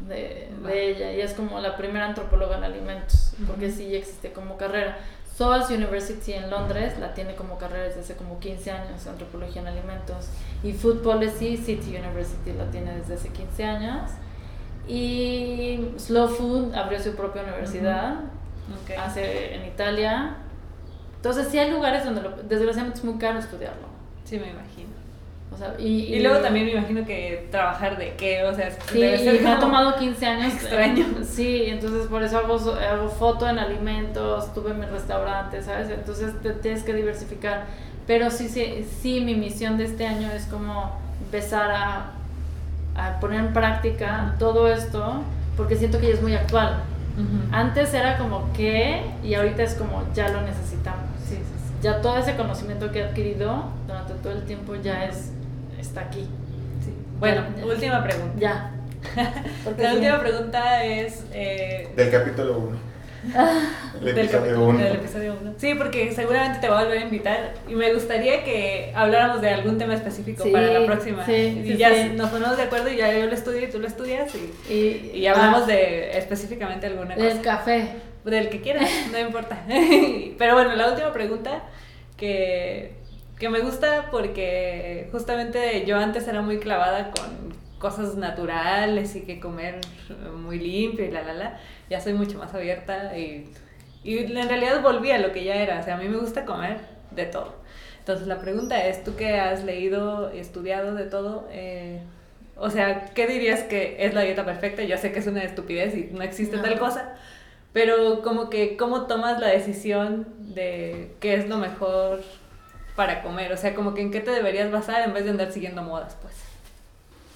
de, de, ella. Y es como la primera antropóloga en alimentos, porque sí existe como carrera. SOAS University en Londres la tiene como carrera desde hace como 15 años, antropología en alimentos. Y Food Policy, City University la tiene desde hace 15 años. Y Slow Food abrió su propia universidad hace en Italia. Entonces sí hay lugares donde desgraciadamente es muy caro estudiarlo. Sí, me imagino. O sea, y, y, luego también me imagino que trabajar de qué, o sea, sí, me ha tomado 15 años. Extraño. Sí, entonces por eso hago, hago foto en alimentos, tuve mi restaurante, ¿sabes? Entonces te tienes que diversificar. Pero sí, sí, sí, mi misión de este año es como empezar a, a poner en práctica todo esto, porque siento que ya es muy actual. Antes era como que, y ahorita es como ya lo necesitamos. Ya todo ese conocimiento que he adquirido durante todo el tiempo ya es está aquí. Bueno, última pregunta. Ya. la última pregunta es... Eh, Del capítulo 1. el episodio 1. Del episodio 1. Sí, porque seguramente te voy a volver a invitar y me gustaría que habláramos de algún tema específico Sí, para la próxima. sí, y sí, ya sí. nos ponemos de acuerdo y ya yo lo estudio y tú lo estudias y, Y, y hablamos ah, de específicamente alguna del cosa. café. Del que quieras, no importa. Pero bueno, la última pregunta que, que me gusta porque justamente yo antes era muy clavada con cosas naturales y que comer muy limpio y la la la. Ya soy mucho más abierta y, y en realidad volví a lo que ya era. O sea, a mí me gusta comer de todo. Entonces la pregunta es, tú que has leído y estudiado de todo, eh, o sea, ¿qué dirías que es la dieta perfecta? Yo sé que es una estupidez y no existe No. tal cosa, pero como que, ¿cómo tomas la decisión de qué es lo mejor para comer? O sea, como que en qué te deberías basar en vez de andar siguiendo modas, pues.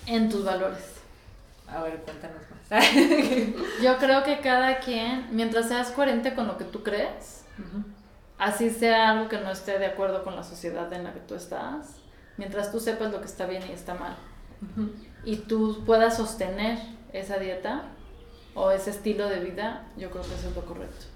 En tus valores. A ver, cuéntanos más. Yo creo que cada quien, mientras seas coherente con lo que tú crees, así sea algo que no esté de acuerdo con la sociedad en la que tú estás, mientras tú sepas lo que está bien y está mal, y tú puedas sostener esa dieta o ese estilo de vida, yo creo que eso es lo correcto.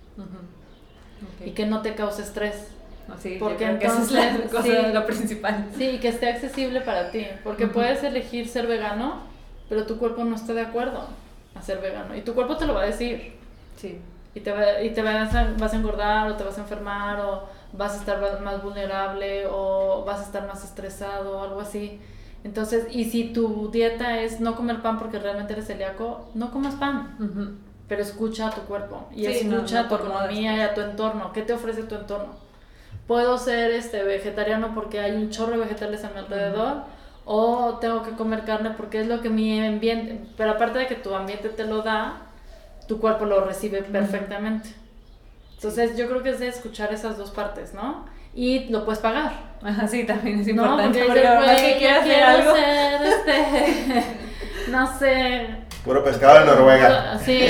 Y que no te cause estrés. Así, porque porque esa es la entonces, cosa, sí. lo principal. Sí, y que esté accesible para ti, porque Ujú. puedes elegir ser vegano, pero tu cuerpo no está de acuerdo a ser vegano. Y tu cuerpo te lo va a decir. Sí. Y te, va, y te vas, a, vas a engordar o te vas a enfermar o vas a estar más vulnerable o vas a estar más estresado o algo así. Entonces, y si tu dieta es no comer pan porque realmente eres celíaco, no comas pan, Ujú. pero escucha a tu cuerpo y Sí, no, escucha no a tu economía y a tu entorno. ¿Qué te ofrece tu entorno? Puedo ser este vegetariano porque hay un chorro de vegetales a mi alrededor o tengo que comer carne porque es lo que mi ambiente, pero aparte de que tu ambiente te lo da, tu cuerpo lo recibe perfectamente. Entonces yo creo que es de escuchar esas dos partes, ¿no? Y lo puedes pagar. Ajá, sí, también es ¿no? importante. Porque Porque, dices, por más "Güey, que yo quieras hacer quiero algo. ser, este, no sé, Puro pescado en Noruega. Sí,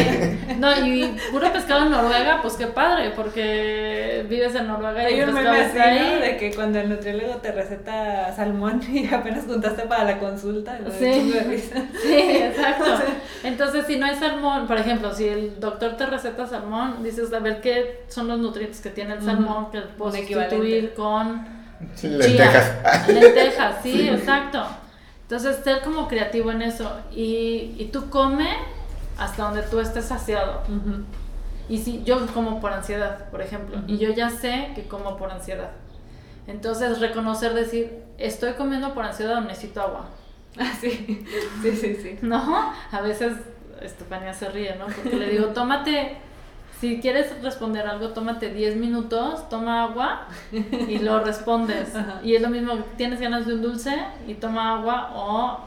no, y puro pescado en Noruega, pues qué padre, porque vives en Noruega y Hay el un pescado meme así, ¿no? De que cuando el nutriólogo te receta salmón y apenas juntaste para la consulta, lo Sí. de de. Sí, exacto. Entonces, si no hay salmón, por ejemplo, si el doctor te receta salmón, dices, a ver qué son los nutrientes que tiene el salmón, que puedo sustituir equivalente. con Lentejas. chía. Lentejas, sí, Sí. exacto. Entonces, ser como creativo en eso. Y, y tú come hasta donde tú estés saciado. Ujú. Y si yo como por ansiedad, por ejemplo, y Ujú. yo ya sé que como por ansiedad. Entonces reconocer, decir, estoy comiendo por ansiedad o necesito agua. Ah, sí, sí, sí, sí. No, a veces Estefania se ríe, ¿no? Porque le digo, tómate, si quieres responder algo, tómate 10 minutos, toma agua y lo respondes. Ajá. Y es lo mismo, tienes ganas de un dulce y toma agua o...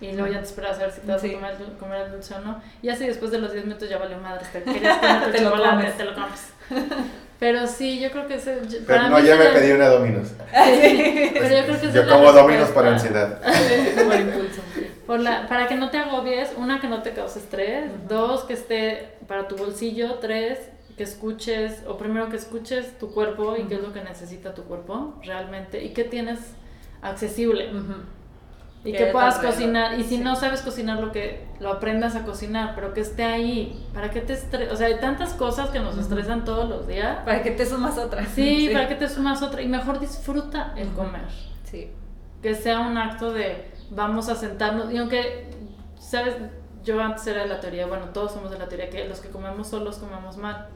Y luego ya te esperas a ver si te vas Sí. a comer el, dul- comer el dulce o no. Y así después de los 10 minutos ya valió madre. Te querías comer tu Te lo chocolate, comes. te lo comes. Pero sí, yo creo que ese... Pero para no, mí ya me pedí una Dominos. Sí, pero yo creo que como Dominos respuesta. ansiedad. Por impulso. Por la, para que no te agobies, una, que no te cause estrés, dos, que esté para tu bolsillo, tres, que escuches, o primero que escuches tu cuerpo y qué es lo que necesita tu cuerpo realmente y qué tienes accesible. Y Que puedas cocinar y si Sí. no sabes cocinar lo que lo aprendas a cocinar pero que esté ahí para que te estres o sea hay tantas cosas que nos estresan todos los días. Para que te sumas otra. sí, para que te sumas otra y mejor disfruta el comer. Sí. que sea un acto de vamos a sentarnos y aunque sabes yo antes era de la teoría bueno todos somos de la teoría que los que comemos solos comemos mal.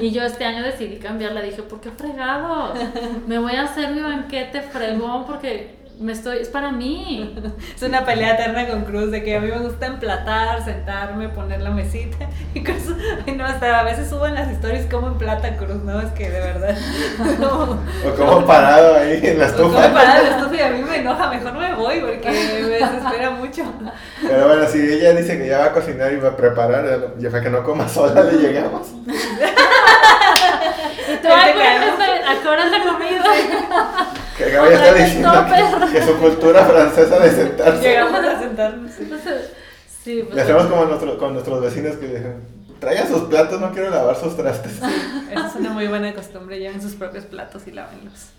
Y yo este año decidí cambiarla dije ¿por qué fregados? me voy a hacer mi banquete fregón porque me estoy es para mí Es una pelea eterna con Cruz de que a mí me gusta emplatar, sentarme, poner la mesita. Y Cruz, ay no, hasta a veces subo en las stories como en plata Cruz, no, es que de verdad. No. O como parado ahí en la Pues como estufa. parar la estufa y a mí me enoja, mejor me voy porque me desespera mucho. Pero bueno, si ella dice que ya va a cocinar y va a preparar, ya para que no coma sola le llegamos. Y tú Ahí ay te güey, caemos. esta- ¿a qué hora es la comida? Que acaba ya está diciendo que, que su cultura francesa de sentarse. Llegamos a sentarnos. sí. Le pues, hacemos como nuestro- con nuestros vecinos que dicen, traigan sus platos, no quiero lavar sus trastes. Esa es una muy buena costumbre, lleven sus propios platos y lávenlos.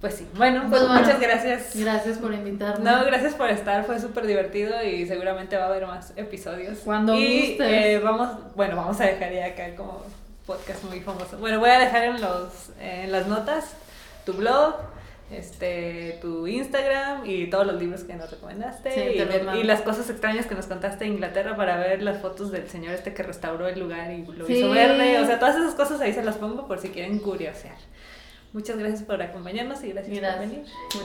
Pues sí, bueno, pues, pues muchas gracias. Gracias por invitarme. No, gracias por estar, fue súper divertido y seguramente va a haber más episodios. Cuando y, eh, vamos, bueno, vamos a dejar ya acá como podcast muy famoso. Bueno, voy a dejar en los en las notas tu blog, este, tu Instagram y todos los libros que nos recomendaste y, las cosas extrañas que nos contaste de Inglaterra para ver las fotos del señor este que restauró el lugar y lo hizo verde. O sea, todas esas cosas ahí se las pongo por si quieren curiosear. Muchas gracias por acompañarnos y gracias, por venir.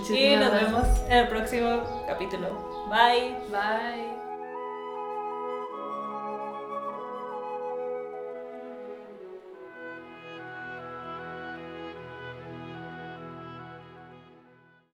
y nos vemos en el próximo capítulo. Bye. Bye.